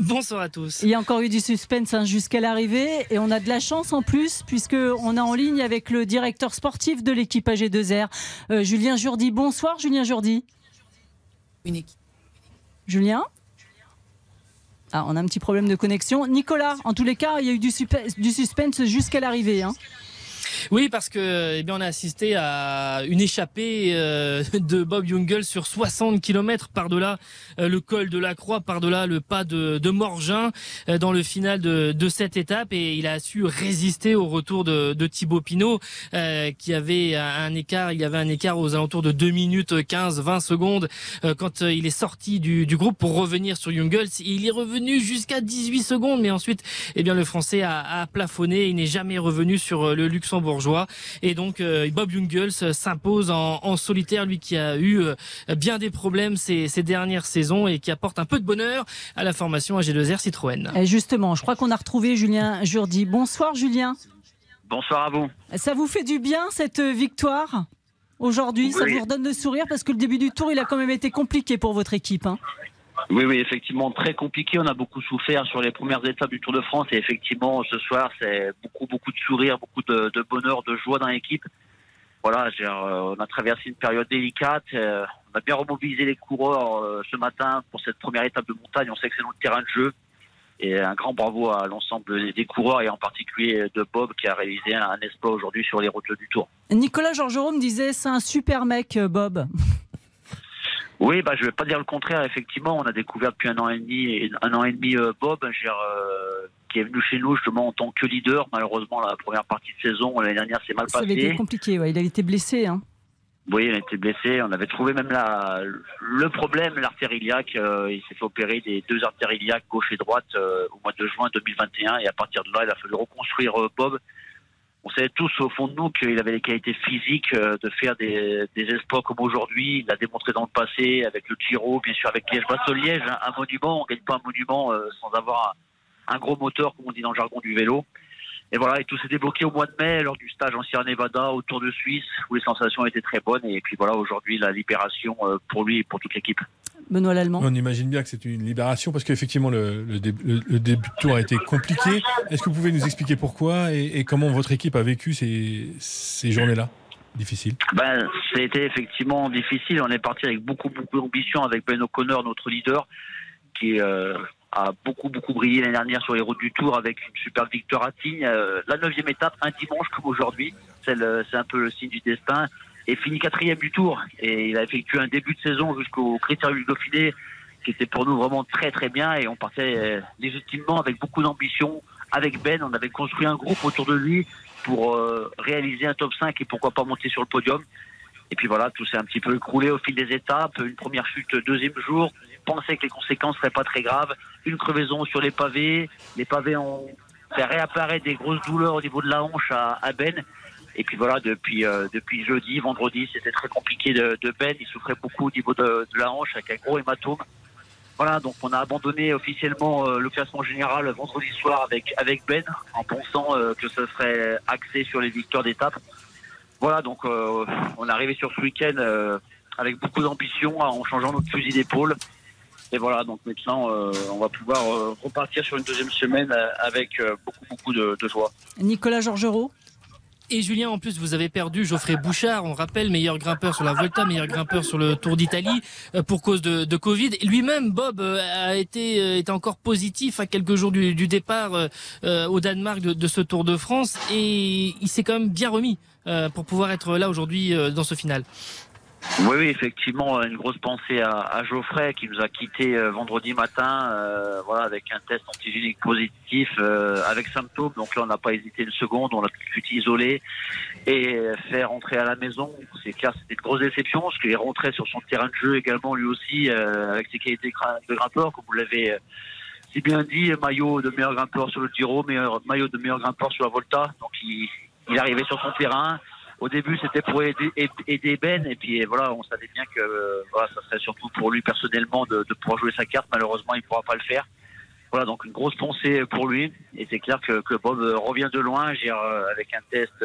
Bonsoir à tous. Il y a encore eu du suspense hein, jusqu'à l'arrivée et on a de la chance en plus puisque on est en ligne avec le directeur sportif de l'équipe AG2R, euh, Julien Jourdi. Bonsoir Julien Jourdi. Unique. Julien? Ah, on a un petit problème de connexion. Nicolas, en tous les cas, il y a eu du, suspense jusqu'à l'arrivée. Hein. Oui, parce que eh bien, on a assisté à une échappée euh, de Bob Jungel sur 60 km par-delà euh, le col de la Croix, par-delà le pas de, de Morgin euh, dans le final de, de, cette étape et il a su résister au retour de, de Thibaut Pinot qui avait un écart, il y avait un écart aux alentours de 2 minutes 15-20 secondes quand il est sorti du, du, groupe pour revenir sur Jungels. Il est revenu jusqu'à 18 secondes, mais ensuite, eh bien, le Français a, a plafonné. Il n'est jamais revenu sur le Luxembourg bourgeois. Et donc euh, Bob Jungels s'impose en, solitaire, lui qui a eu euh, bien des problèmes ces, dernières saisons et qui apporte un peu de bonheur à la formation AG2R Citroën. Et justement, je crois qu'on a retrouvé Julien Jourdi. Bonsoir Julien. Bonsoir à vous. Ça vous fait du bien cette victoire aujourd'hui? Ça vous redonne le sourire parce que le début du tour, il a quand même été compliqué pour votre équipe. Hein? Oui, oui, effectivement, très compliqué. On a beaucoup souffert sur les premières étapes du Tour de France et effectivement, ce soir, c'est beaucoup, beaucoup de sourires, beaucoup de, bonheur, de joie dans l'équipe. Voilà, euh, on a traversé une période délicate. Euh, on a bien remobilisé les coureurs euh, ce matin pour cette première étape de montagne. On sait que c'est notre terrain de jeu. Et un grand bravo à l'ensemble des coureurs et en particulier de Bob qui a réalisé un, exploit aujourd'hui sur les routes du Tour. Nicolas Georgerot me disait c'est un super mec, Bob. Oui, bah, je vais pas dire le contraire. Effectivement, on a découvert depuis un an et demi, un an et demi euh, Bob, euh, qui est venu chez nous justement en tant que leader. Malheureusement, la première partie de saison l'année dernière s'est mal passée. Ça avait été compliqué. Ouais. Il a été blessé. Hein. Oui, il a été blessé. On avait trouvé même la, le problème, l'artère iliaque. Euh, il s'est fait opérer des deux artères iliaques, gauche et droite, au mois de juin 2021. Et à partir de là, il a fallu reconstruire Bob on savait tous au fond de nous qu'il avait les qualités physiques euh, de faire des, des exploits comme aujourd'hui. Il l'a démontré dans le passé avec le Giro, bien sûr avec Liège-Bastogne-Liège, hein, un monument. On gagne pas un monument euh, sans avoir un, gros moteur, comme on dit dans le jargon du vélo. Et voilà, et tout s'est débloqué au mois de mai lors du stage en Sierra Nevada au Tour de Suisse où les sensations étaient très bonnes. Et puis voilà, aujourd'hui, la libération euh, pour lui et pour toute l'équipe. Benoît Lallemand. On imagine bien que c'est une libération parce qu'effectivement le, le, début de tour a été compliqué. Est-ce que vous pouvez nous expliquer pourquoi et, comment votre équipe a vécu ces, ces journées-là difficiles? Ben, C'était effectivement difficile. On est parti avec beaucoup, beaucoup d'ambition avec Ben O'Connor, notre leader, qui euh, a beaucoup, beaucoup brillé l'année dernière sur les routes du Tour avec une super victoire à Tignes. Euh, la neuvième étape, un dimanche comme aujourd'hui. C'est un peu le signe du destin et finit quatrième du tour. Et il a effectué un début de saison jusqu'au Critérium du Dauphiné, qui était pour nous vraiment très très bien. Et on partait euh, légitimement avec beaucoup d'ambition. Avec Ben, on avait construit un groupe autour de lui pour euh, réaliser un top 5 et pourquoi pas monter sur le podium. Et puis voilà, tout s'est un petit peu écroulé au fil des étapes. Une première chute deuxième jour. Pensait que les conséquences seraient pas très graves. Une crevaison sur les pavés. Les pavés ont fait réapparaître des grosses douleurs au niveau de la hanche à Ben. Et puis voilà, depuis euh, depuis jeudi, vendredi, c'était très compliqué de, de Ben. Il souffrait beaucoup au niveau de, la hanche avec un gros hématome. Voilà, donc on a abandonné officiellement euh, le classement général vendredi soir avec avec Ben, en pensant euh, que ce serait axé sur les victoires d'étape. Voilà, donc on est arrivé sur ce week-end avec beaucoup d'ambition, en changeant notre fusil d'épaule. Et voilà, donc maintenant, euh, on va pouvoir euh, repartir sur une deuxième semaine euh, avec euh, beaucoup, beaucoup de, de joie. Nicolas Georgerot? Et Julien, en plus, vous avez perdu Geoffrey Bouchard, on rappelle, meilleur grimpeur sur la Volta, meilleur grimpeur sur le Tour d'Italie, euh, pour cause de, de Covid. Lui-même, Bob, euh, a été, euh, était encore positif à quelques jours du, départ au Danemark de, ce Tour de France. Et il s'est quand même bien remis pour pouvoir être là aujourd'hui dans ce final. Oui, oui, effectivement, une grosse pensée à, à Geoffrey qui nous a quittés euh, vendredi matin, euh, voilà, avec un test antigénique positif, euh, avec symptômes. Donc là, on n'a pas hésité une seconde, on l'a tout de suite isolé et fait rentrer à la maison. C'est clair, c'était une grosse déception parce qu'il est rentré sur son terrain de jeu également lui aussi, euh, avec ses qualités de grimpeur, comme vous l'avez euh, si bien dit, maillot de meilleur grimpeur sur le Giro, meilleur, maillot de meilleur grimpeur sur la Volta. Donc il, il arrivait sur son terrain. Au début, c'était pour aider, Ben, et puis voilà, on savait bien que euh, ça serait surtout pour lui personnellement de, pouvoir jouer sa carte. Malheureusement, il ne pourra pas le faire. Voilà, donc une grosse pensée pour lui. Et c'est clair que, Bob euh, revient de loin, euh, avec un test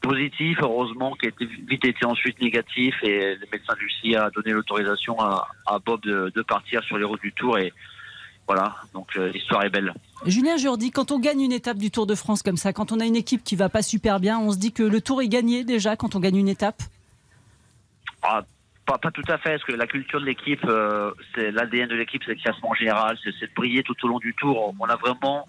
positif, heureusement, qui a vite été ensuite négatif. Et le médecin de Lucie a donné l'autorisation à, à Bob de, de partir sur les routes du Tour. Et voilà, donc euh, l'histoire est belle. Julien Jourdi, quand on gagne une étape du Tour de France comme ça, quand on a une équipe qui va pas super bien, on se dit que le Tour est gagné déjà quand on gagne une étape? Ah, pas, pas tout à fait, parce que la culture de l'équipe, euh, c'est l'ADN de l'équipe, c'est le classement général, c'est c'est de briller tout au long du tour. On a vraiment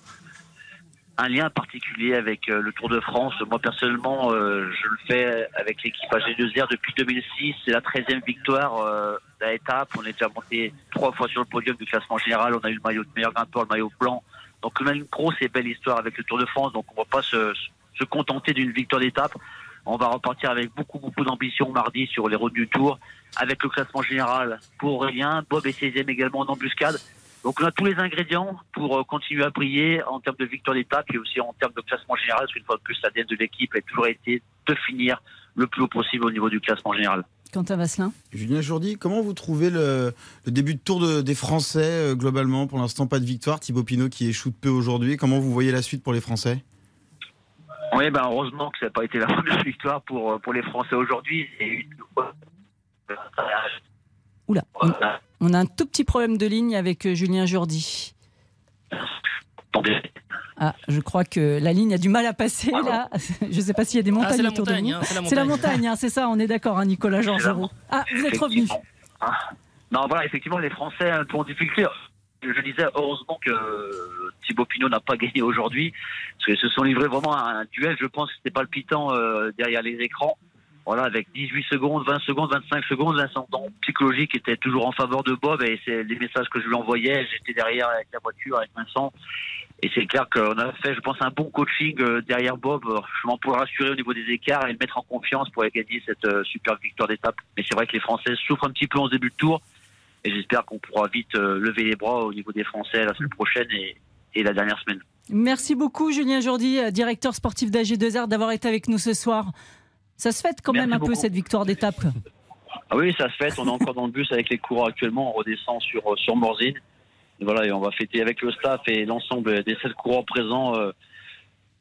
un lien particulier avec euh, le Tour de France. Moi, personnellement, euh, je le fais avec l'équipe AG2R depuis 2006. C'est la 13e victoire euh, de la étape. On est déjà monté trois fois sur le podium du classement général. On a eu le maillot de meilleur grimpeur, le maillot blanc. Donc, on a une grosse et belle histoire avec le Tour de France. Donc, on ne va pas se, se contenter d'une victoire d'étape. On va repartir avec beaucoup, beaucoup d'ambition mardi sur les routes du Tour, avec le classement général pour Aurélien. Bob est 16e également en embuscade. Donc on a tous les ingrédients pour euh, continuer à briller en termes de victoire d'étape et aussi en termes de classement général, parce qu'une fois de plus, l'ADN de l'équipe a toujours été de finir le plus haut possible au niveau du classement général. Quentin Vasselin Julien Jourdi, comment vous trouvez le, le début de tour de- des Français euh, globalement? Pour l'instant, pas de victoire. Thibaut Pinot qui échoue de peu aujourd'hui. Comment vous voyez la suite pour les Français? Oui, ben heureusement que ça n'a pas été la première victoire pour, euh, pour les Français aujourd'hui. Une- Oula, on a un tout petit problème de ligne avec euh, Julien Jourdi. Ah, je crois que la ligne a du mal à passer là. Je ne sais pas s'il y a des montagnes Ah, c'est la autour montagne, de nous. hein, c'est la montagne. hein, c'est ça, on est d'accord, hein, Nicolas Georgerot. Ah, vous êtes revenu. Effectivement. Ah. Non, voilà, effectivement, les Français un peu en difficulté. Je disais heureusement que Thibaut Pinot n'a pas gagné aujourd'hui, parce qu'ils se sont livrés vraiment à un duel, je pense que c'était palpitant euh, derrière les écrans. Voilà, avec 18 secondes, 20 secondes, 25 secondes, l'ascendant psychologique était toujours en faveur de Bob et c'est les messages que je lui envoyais. J'étais derrière avec la voiture, avec Vincent. Et c'est clair qu'on a fait, je pense, un bon coaching euh, derrière Bob, justement pour le rassurer au niveau des écarts et le mettre en confiance pour gagner cette euh, super victoire d'étape. Mais c'est vrai que les Français souffrent un petit peu en début de tour. Et j'espère qu'on pourra vite euh, lever les bras au niveau des Français la semaine prochaine et, et la dernière semaine. Merci beaucoup, Julien Jourdi, directeur sportif d'AG2R, d'avoir été avec nous ce soir. Ça se fête quand Merci même un peu cette victoire d'étape. Ah oui, ça se fait. On est encore dans le bus avec les coureurs actuellement. On redescend sur, euh, sur Morzine. Et voilà, et on va fêter avec le staff et l'ensemble des sept coureurs présents. euh.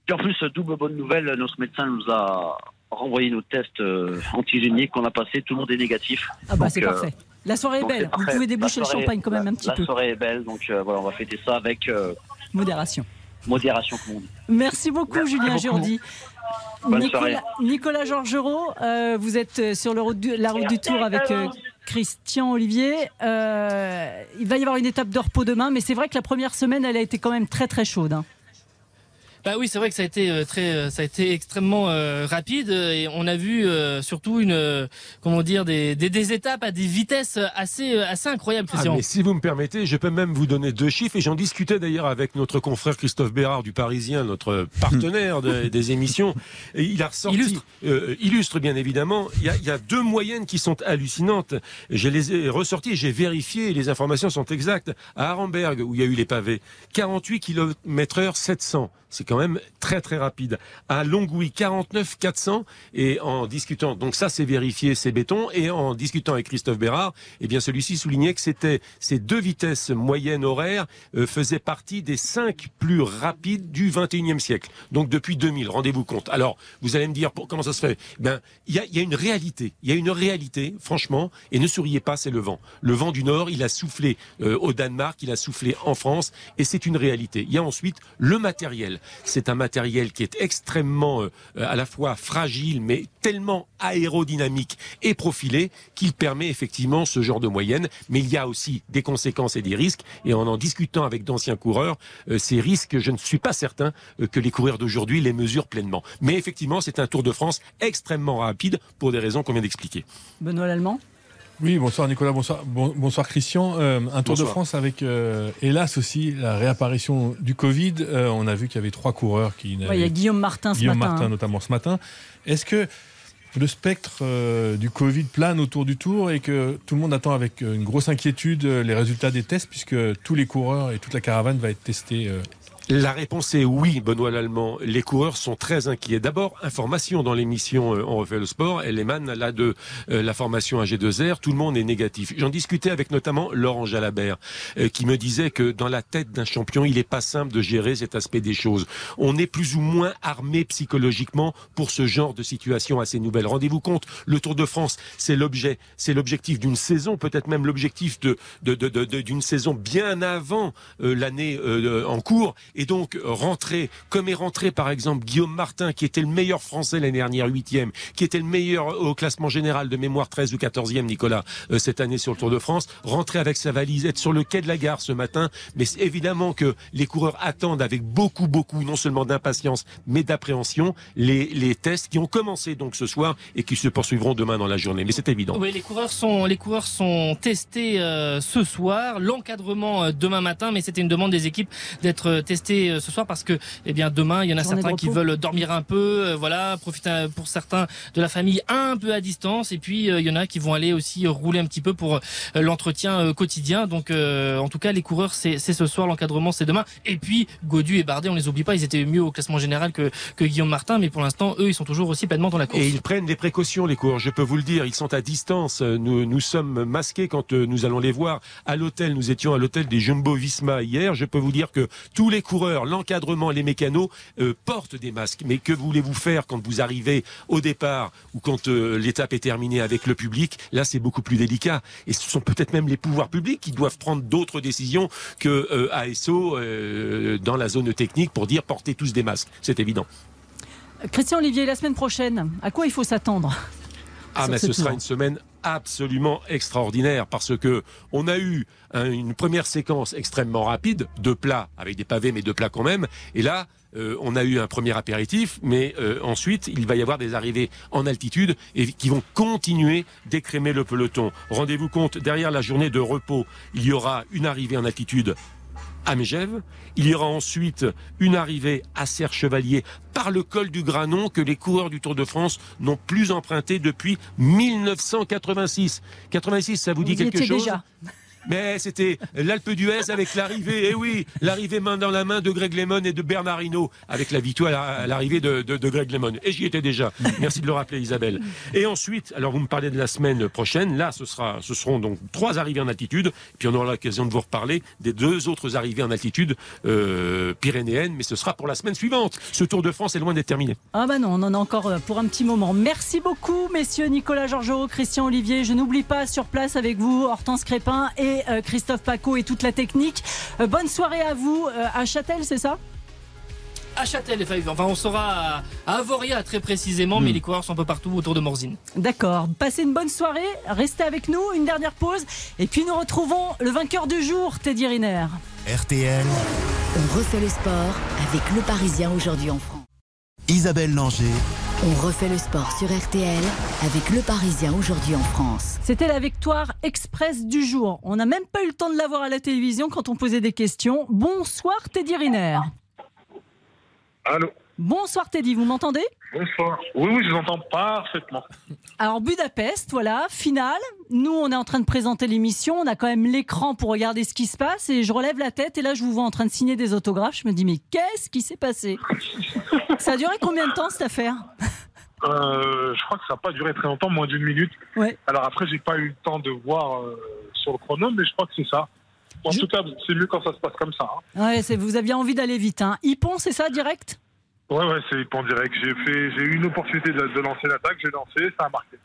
Puis en plus, double bonne nouvelle, notre médecin nous a renvoyé nos tests euh, antigéniques qu'on a passés. Tout le monde est négatif. Ah bah c'est euh, parfait. La soirée est belle. Vous pouvez déboucher La le champagne quand même la- un petit la peu. soirée est belle, donc euh, voilà, on va fêter ça avec euh, Modération. Modération, comme on dit. Merci beaucoup, Merci Julien. Jourdi. Bonne soirée. Nicolas, Nicolas Georgerot, euh, vous êtes euh, sur le route du- la route du Tour avec euh, Christian Olivier. Euh, il va y avoir une étape de repos demain, mais c'est vrai que la première semaine, elle a été quand même très très chaude. hein. Bah oui, c'est vrai que ça a été euh, très, euh, ça a été extrêmement euh, rapide euh, et on a vu euh, surtout une, euh, comment dire, des, des, des étapes à des vitesses assez, assez incroyables, Ah, mais si vous me permettez, je peux même vous donner deux chiffres. Et j'en discutais d'ailleurs avec notre confrère Christophe Bérard du Parisien, notre partenaire de- des émissions. Et il a ressorti, Illustre. euh, illustre bien évidemment. Il y, a, il y a deux moyennes qui sont hallucinantes. Je les ai ressorties, j'ai vérifié et les informations sont exactes. À Arenberg, où il y a eu les pavés, 48 km/h 700. C'est quand même très très rapide. À Longwy, 49 400 et en discutant, donc ça c'est vérifié, c'est béton, et en discutant avec Christophe Bérard, eh bien celui-ci soulignait que c'était ces deux vitesses moyennes horaires euh, faisaient partie des cinq plus rapides du 21e siècle. Donc depuis 2000, rendez-vous compte. Alors vous allez me dire comment ça se fait? Ben il y a, y a une réalité, il y a une réalité, franchement, et ne souriez pas, c'est le vent. Le vent du nord, il a soufflé euh, au Danemark, il a soufflé en France, et c'est une réalité. Il y a ensuite le matériel. C'est un matériel qui est extrêmement euh, à la fois fragile, mais tellement aérodynamique et profilé qu'il permet effectivement ce genre de moyenne. Mais il y a aussi des conséquences et des risques. Et en en discutant avec d'anciens coureurs, euh, ces risques, je ne suis pas certain euh, que les coureurs d'aujourd'hui les mesurent pleinement. Mais effectivement, c'est un Tour de France extrêmement rapide pour des raisons qu'on vient d'expliquer. Benoît Lallemand? Oui, bonsoir Nicolas, bonsoir, bon- bonsoir Christian. Euh, un Tour de. France avec, euh, hélas aussi, la réapparition du Covid. Euh, on a vu qu'il y avait trois coureurs qui Ouais, Il y a Guillaume Martin ce Guillaume matin. Martin hein. notamment ce matin. Est-ce que le spectre euh, du Covid plane autour du Tour et que tout le monde attend avec une grosse inquiétude les résultats des tests puisque tous les coureurs et toute la caravane va être testés euh, La réponse est oui, Benoît Lallemand. Les coureurs sont très inquiets. D'abord, information dans l'émission euh, On refait le sport. Elle émane là de euh, la formation AG2R. Tout le monde est négatif. J'en discutais avec notamment Laurent Jalabert, euh, qui me disait que dans la tête d'un champion, il n'est pas simple de gérer cet aspect des choses. On est plus ou moins armé psychologiquement pour ce genre de situation assez nouvelle. Rendez-vous compte, le Tour de France, c'est l'objet, c'est l'objectif d'une saison, peut-être même l'objectif d'une saison bien avant l'année en cours. Et donc, euh, rentrer, comme est rentré par exemple Guillaume Martin, qui était le meilleur français l'année dernière, huitième, qui était le meilleur au classement général de mémoire 13 ou 14e, Nicolas, euh, cette année sur le Tour de France, rentrer avec sa valise, être sur le quai de la gare ce matin. Mais évidemment que les coureurs attendent avec beaucoup, beaucoup, non seulement d'impatience, mais d'appréhension, les, les tests qui ont commencé donc ce soir et qui se poursuivront demain dans la journée. Mais c'est évident. Oui, les coureurs sont les coureurs sont testés euh, ce soir, l'encadrement euh, demain matin, mais c'était une demande des équipes d'être euh, testés euh, ce soir parce que eh bien demain il y en a Journée certains qui veulent dormir un peu, euh, voilà, profiter euh, pour certains de la famille un peu à distance et puis euh, il y en a qui vont aller aussi rouler un petit peu pour l'entretien quotidien. Donc euh, en tout cas les coureurs c'est c'est ce soir, l'encadrement c'est demain et puis Godu et Bardet on les oublie pas, ils étaient mieux au classement général que que Guillaume Martin, mais pour l'instant eux ils sont toujours aussi pleinement dans la course. Et ils prennent des précautions, les coureurs, je peux vous le dire. Ils sont à distance. Nous, nous sommes masqués quand nous allons les voir à l'hôtel. Nous étions à l'hôtel des Jumbo Visma hier. Je peux vous dire que tous les coureurs, l'encadrement et les mécanos euh, portent des masques. Mais que voulez-vous faire quand vous arrivez au départ ou quand euh, l'étape est terminée avec le public? Là, c'est beaucoup plus délicat. Et ce sont peut-être même les pouvoirs publics qui doivent prendre d'autres décisions que euh, ASO dans la zone technique pour dire portez tous des masques. C'est évident. Christian Olivier, la semaine prochaine, à quoi il faut s'attendre? Ah, mais ce sera une semaine absolument extraordinaire parce que on a eu une première séquence extrêmement rapide, de plats avec des pavés, mais de plats quand même. Et là, euh, on a eu un premier apéritif, mais euh, ensuite, il va y avoir des arrivées en altitude et qui vont continuer d'écrémer le peloton. Rendez-vous compte, derrière la journée de repos, il y aura une arrivée en altitude à. Il y aura ensuite une arrivée à Serre-Chevalier par le col du Granon que les coureurs du Tour de France n'ont plus emprunté depuis 1986. 86, ça vous dit Vous quelque chose? déjà. Mais c'était l'Alpe d'Huez avec l'arrivée, et oui, l'arrivée main dans la main de Greg Lemon et de Bernard Hinault, avec la victoire à l'arrivée de, Greg Lemon. Et j'y étais déjà. Merci de le rappeler, Isabelle. Et ensuite, alors vous me parlez de la semaine prochaine. Là, ce sera, ce seront donc trois arrivées en altitude. Puis on aura l'occasion de vous reparler des deux autres arrivées en altitude euh, pyrénéennes, mais ce sera pour la semaine suivante. Ce Tour de France est loin d'être terminé. Ah bah non, on en a encore euh, pour un petit moment. Merci beaucoup, messieurs Nicolas Georgeot, Christian Olivier. Je n'oublie pas sur place avec vous Hortense Crépin et euh, Christophe Paco et toute la technique. Euh, bonne soirée à vous euh, à Châtel, c'est ça? À Châtel, enfin on sera à Avoria très précisément, Hmm. mais les coureurs sont un peu partout autour de Morzine. D'accord. Passez une bonne soirée. Restez avec nous. Une dernière pause. Et puis nous retrouvons le vainqueur du jour, Teddy Riner. RTL, On refait le sport avec le Parisien aujourd'hui en France. Isabelle Langer. On refait le sport sur RTL avec le Parisien aujourd'hui en France. C'était la victoire express du jour. On n'a même pas eu le temps de la voir à la télévision quand on posait des questions. Bonsoir Teddy Riner. Allô Bonsoir Teddy, vous m'entendez? Bonsoir. Oui, oui, je vous entends parfaitement. Alors Budapest, voilà, finale. Nous, on est en train de présenter l'émission. On a quand même l'écran pour regarder ce qui se passe. Et je relève la tête et là, je vous vois en train de signer des autographes. Je me dis, mais qu'est-ce qui s'est passé? Ça a duré combien de temps cette affaire? Euh, je crois que ça n'a pas duré très longtemps, moins d'une minute. Ouais. Alors après, j'ai pas eu le temps de voir euh, sur le chrono, mais je crois que c'est ça. En tout cas, c'est mieux quand ça se passe comme ça. hein. Ouais, vous aviez envie d'aller vite. Hein. Ippon, c'est ça, direct? Ouais, ouais, c'est en direct. J'ai fait, j'ai eu une opportunité de, de lancer l'attaque, j'ai lancé, ça a marqué.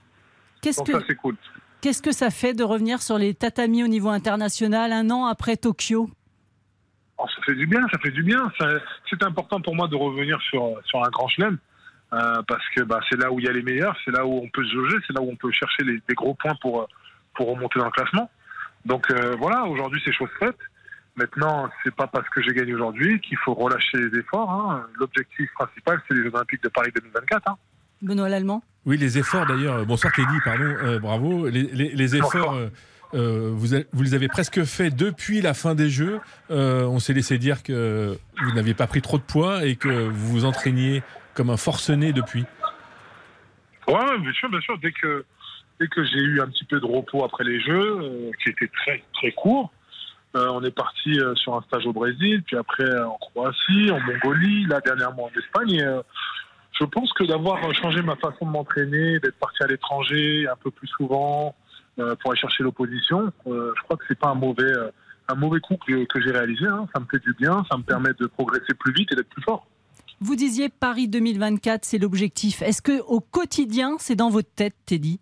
Qu'est-ce Donc que- ça, c'est cool. Qu'est-ce que ça fait de revenir sur les tatamis au niveau international un an après Tokyo? Oh, ça fait du bien, ça fait du bien. Ça- C'est important pour moi de revenir sur, sur un grand chelem. euh, parce que bah, c'est là où il y a les meilleurs, c'est là où on peut se jauger, c'est là où on peut chercher les, gros points pour, euh, pour remonter dans le classement. Donc euh, voilà, aujourd'hui c'est chose faite. Maintenant, c'est pas parce que j'ai gagné aujourd'hui qu'il faut relâcher les efforts. hein. L'objectif principal, c'est les Jeux Olympiques de Paris 2024. hein. Benoît Lallemand Oui, les efforts d'ailleurs. Bonsoir Teddy, pardon, euh, bravo. Les, les- les efforts, euh, euh, vous, a- vous les avez presque faits depuis la fin des Jeux. Euh, on s'est laissé dire que vous n'aviez pas pris trop de poids et que vous vous entraîniez comme un forcené depuis. Ouais, bien sûr, bien sûr. Dès que, dès que j'ai eu un petit peu de repos après les Jeux, euh, qui était très, très court, euh, on est parti euh, sur un stage au Brésil, puis après euh, en Croatie, en Mongolie, là dernièrement en Espagne. Et, je pense que d'avoir changé ma façon de m'entraîner, d'être parti à l'étranger un peu plus souvent pour aller chercher l'opposition, je crois que c'est pas un mauvais, un mauvais coup que, que j'ai réalisé. hein. Ça me fait du bien, ça me permet de progresser plus vite et d'être plus fort. Vous disiez Paris 2024, c'est l'objectif. Est-ce que au quotidien, c'est dans votre tête, Teddy?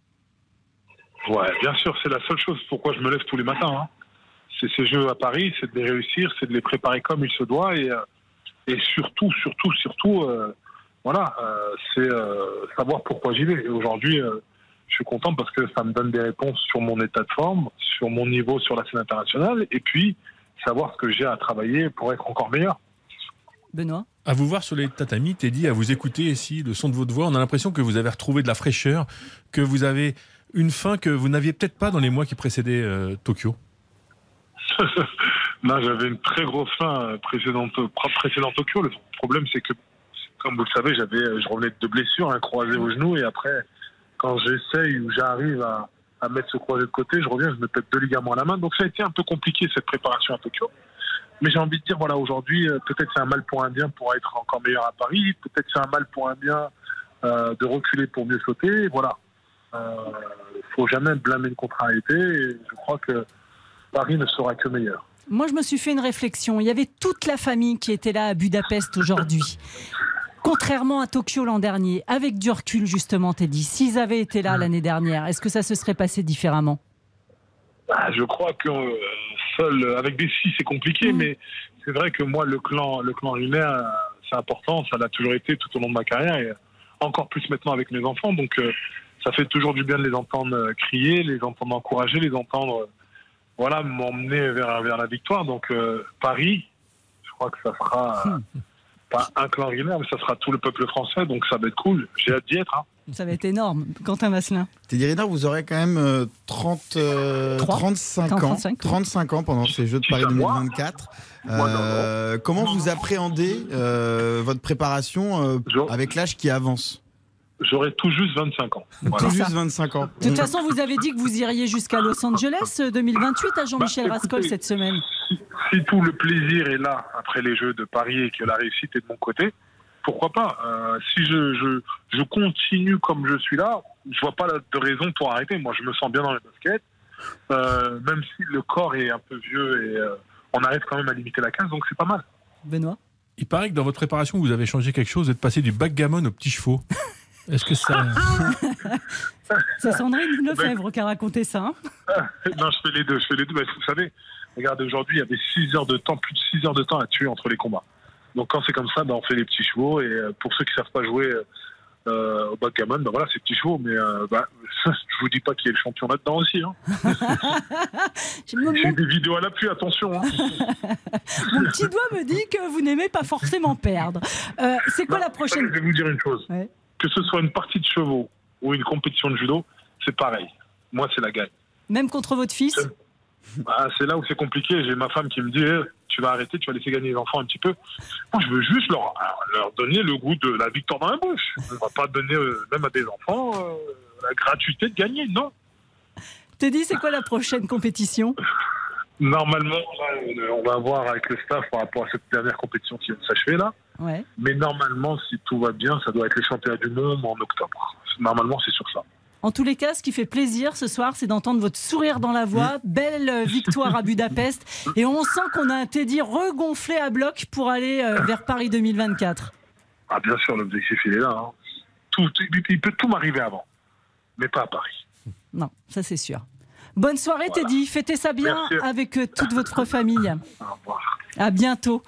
Ouais, bien sûr, c'est la seule chose pourquoi je me lève tous les matins. hein. C'est ces jeux à Paris, c'est de les réussir, c'est de les préparer comme il se doit et, euh, et surtout, surtout, surtout, euh, voilà, euh, c'est euh, savoir pourquoi j'y vais. Et aujourd'hui, euh, je suis content parce que ça me donne des réponses sur mon état de forme, sur mon niveau sur la scène internationale et puis savoir ce que j'ai à travailler pour être encore meilleur. Benoît? À vous voir sur les tatamis, Teddy, à vous écouter ici, le son de votre voix, on a l'impression que vous avez retrouvé de la fraîcheur, que vous avez une faim que vous n'aviez peut-être pas dans les mois qui précédaient euh, Tokyo. Là, j'avais une très grosse faim euh, précédente, pr- précédent Tokyo. Le problème, c'est que, comme vous le savez, j'avais, euh, je revenais de blessures, un croisé au genou, et après, quand j'essaye ou j'arrive à, mettre ce croisé de côté, je reviens, je me pète deux ligaments à la main. Donc, ça a été un peu compliqué cette préparation à Tokyo. Mais j'ai envie de dire, voilà, aujourd'hui, euh, peut-être c'est un mal pour un bien pour être encore meilleur à Paris. Peut-être c'est un mal pour un bien de reculer pour mieux sauter. Voilà. Il ne faut jamais blâmer une contrariété. Je crois que Paris ne sera que meilleur. Moi, je me suis fait une réflexion. Il y avait toute la famille qui était là à Budapest aujourd'hui. Contrairement à Tokyo l'an dernier, avec du recul justement, Teddy, s'ils avaient été là l'année dernière, est-ce que ça se serait passé différemment? Ah, je crois que euh, seul, euh, avec des si, c'est compliqué, mais c'est vrai que moi, le clan, le clan Riner, euh, c'est important, ça l'a toujours été tout au long de ma carrière, et encore plus maintenant avec mes enfants. Donc, euh, ça fait toujours du bien de les entendre crier, les entendre encourager, les entendre, voilà, m'emmener vers, vers la victoire. Donc, euh, Paris, je crois que ça sera euh, pas un clan mais ça sera tout le peuple français, donc ça va être cool. J'ai hâte d'y être. hein. Ça va être énorme. Quentin Vasselin. Teddy Riner, vous aurez quand même euh, 30, euh, Trois. 35 ans, 35. 35 ans pendant ces Jeux de Paris 2024. Euh, comment vous appréhendez euh, votre préparation euh, avec l'âge qui avance? J'aurai tout juste 25 ans. Tout juste 25 ans. De toute façon, vous avez dit que vous iriez jusqu'à Los Angeles euh, 2028 à Jean-Michel Bah, Rascol cette semaine. si tout le plaisir est là après les Jeux de Paris et que la réussite est de mon côté, pourquoi pas Euh, Si je, je, je continue comme je suis là, je vois pas de raison pour arrêter. Moi, je me sens bien dans les baskets, euh, même si le corps est un peu vieux et euh, on arrive quand même à limiter la casse, donc c'est pas mal. Benoît? Il paraît que dans votre préparation, vous avez changé quelque chose, vous êtes passé du backgammon au petit chevaux. Est-ce que ça... C'est Sandrine Lefebvre qui a raconté ça. hein. non, je fais les deux. Je fais les deux. Bah, vous savez, regardez, aujourd'hui, il y avait 6 heures de temps, plus de 6 heures de temps à tuer entre les combats. Donc quand c'est comme ça, bah, on fait les petits chevaux. Et euh, pour ceux qui savent pas jouer euh, au backgammon, bah, voilà, c'est petits chevaux. Mais euh, bah, je vous dis pas qui est le champion là-dedans aussi. Hein. J'ai des vidéos à l'appui, attention. Hein. Mon petit doigt me dit que vous n'aimez pas forcément perdre. Euh, c'est quoi la prochaine Je vais vous dire une chose. Ouais. Que ce soit une partie de chevaux ou une compétition de judo, c'est pareil. Moi, c'est la gagne. Même contre votre fils c'est là où c'est compliqué. J'ai ma femme qui me dit eh, tu vas arrêter, tu vas laisser gagner les enfants un petit peu. Moi, je veux juste leur, leur donner le goût de la victoire dans la bouche. On va pas donner, euh, même à des enfants, euh, la gratuité de gagner, non. Teddy, c'est quoi la prochaine compétition? Normalement, là, on va voir avec le staff par rapport à cette dernière compétition qui vient de s'achever là. Ouais. Mais normalement, si tout va bien, ça doit être les championnats du monde en octobre. Normalement, c'est sur ça. En tous les cas, ce qui fait plaisir ce soir, c'est d'entendre votre sourire dans la voix. Belle euh, victoire à Budapest. Et on sent qu'on a un Teddy regonflé à bloc pour aller euh, vers Paris 2024. Ah, bien sûr, l'objectif, il est là. hein. Tout, il peut tout m'arriver avant, mais pas à Paris. Non, ça c'est sûr. Bonne soirée Teddy, fêtez ça bien Merci. avec euh, toute votre famille. À bientôt.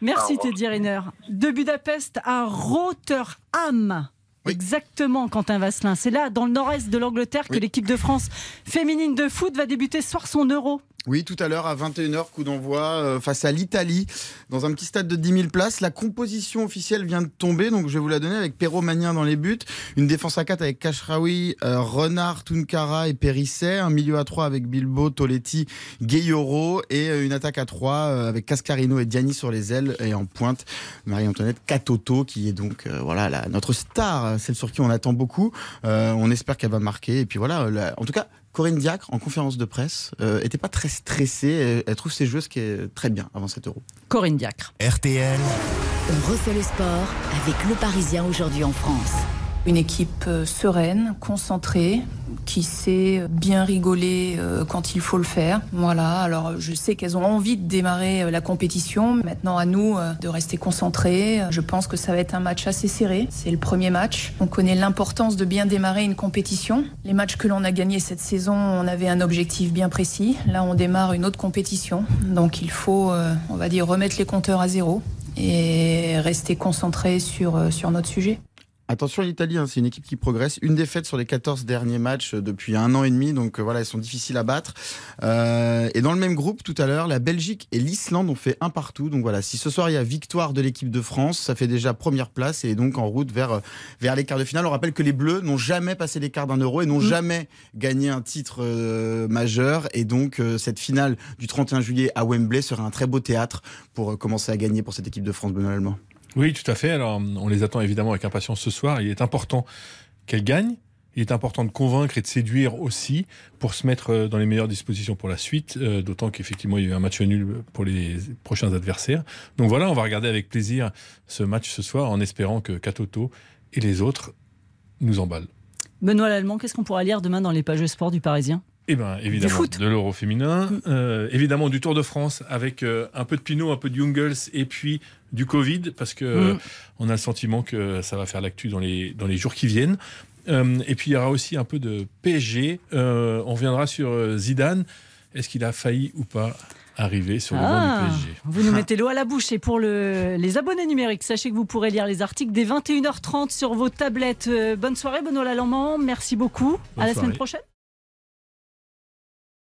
Merci Au. Teddy Riner. De Budapest à Rotterdam. Exactement, Quentin Vasselin. C'est là, dans le nord-est de l'Angleterre, que l'équipe de France féminine de foot va débuter ce soir son euro. Oui, tout à l'heure à 21h, coup d'envoi euh, face à l'Italie, dans un petit stade de 10 000 places. La composition officielle vient de tomber, donc je vais vous la donner avec Perrault dans les buts. Une défense à 4 avec Kashraoui, euh, Renard, Tunkara et Périsset. Un milieu à 3 avec Bilbo, Toletti, Gayoro. Et euh, une attaque à 3 euh, avec Cascarino et Diani sur les ailes. Et en pointe, Marie-Antoinette Katoto, qui est donc voilà la- notre star, celle sur qui on attend beaucoup. On espère qu'elle va marquer. Et puis voilà, en tout cas, Corinne Diacre, en conférence de presse, euh, était pas très stressée. Elle, elle trouve ses jeux ce qui est très bien avant cet euro. Corinne Diacre. RTL. On refait le sport avec le Parisien aujourd'hui en France. Une équipe euh, sereine, concentrée, qui sait bien rigoler euh, quand il faut le faire. Voilà, alors je sais qu'elles ont envie de démarrer euh, la compétition. Maintenant à nous de rester concentrés. Je pense que ça va être un match assez serré. C'est le premier match. On connaît l'importance de bien démarrer une compétition. Les matchs que l'on a gagnés cette saison, on avait un objectif bien précis. Là, on démarre une autre compétition. Donc il faut, on va dire, remettre les compteurs à zéro et rester concentré sur, sur notre sujet. Attention l'Italie, hein, c'est une équipe qui progresse. Une défaite sur les 14 derniers matchs euh, depuis un an et demi, donc euh, voilà, elles sont difficiles à battre. Euh, et dans le même groupe, tout à l'heure, la Belgique et l'Islande ont fait un partout. Donc voilà, si ce soir il y a victoire de l'équipe de France, ça fait déjà première place et donc en route vers, vers les quarts de finale. On rappelle que les Bleus n'ont jamais passé les quarts d'un euro et n'ont jamais gagné un titre euh, majeur. Et donc cette finale du 31 juillet à Wembley sera un très beau théâtre pour commencer à gagner pour cette équipe de France, Benoît Allemand. Oui, tout à fait. Alors, on les attend évidemment avec impatience ce soir. Il est important qu'elles gagnent. Il est important de convaincre et de séduire aussi pour se mettre euh, dans les meilleures dispositions pour la suite, euh, d'autant qu'effectivement il y a eu un match nul pour les prochains adversaires. Donc voilà, on va regarder avec plaisir ce match ce soir en espérant que Katoto et les autres nous emballent. Benoît Lallemand, qu'est-ce qu'on pourra lire demain dans les pages sport du Parisien? Eh bien, évidemment, foot. de l'euro féminin, euh, évidemment du Tour de France avec euh, un peu de Pinot, un peu de Jungles et puis du Covid, parce que euh, Mm. on a le sentiment que ça va faire l'actu dans les, dans les jours qui viennent. Euh, et puis il y aura aussi un peu de PSG. Euh, on reviendra sur euh, Zidane. Est-ce qu'il a failli ou pas arriver sur le banc Ah, du PSG Vous nous mettez l'eau à la bouche. Et pour le- les abonnés numériques, sachez que vous pourrez lire les articles dès 21h30 sur vos tablettes. Euh, bonne soirée, Benoît Lallemand. Merci beaucoup. Bonne à la soirée. semaine prochaine.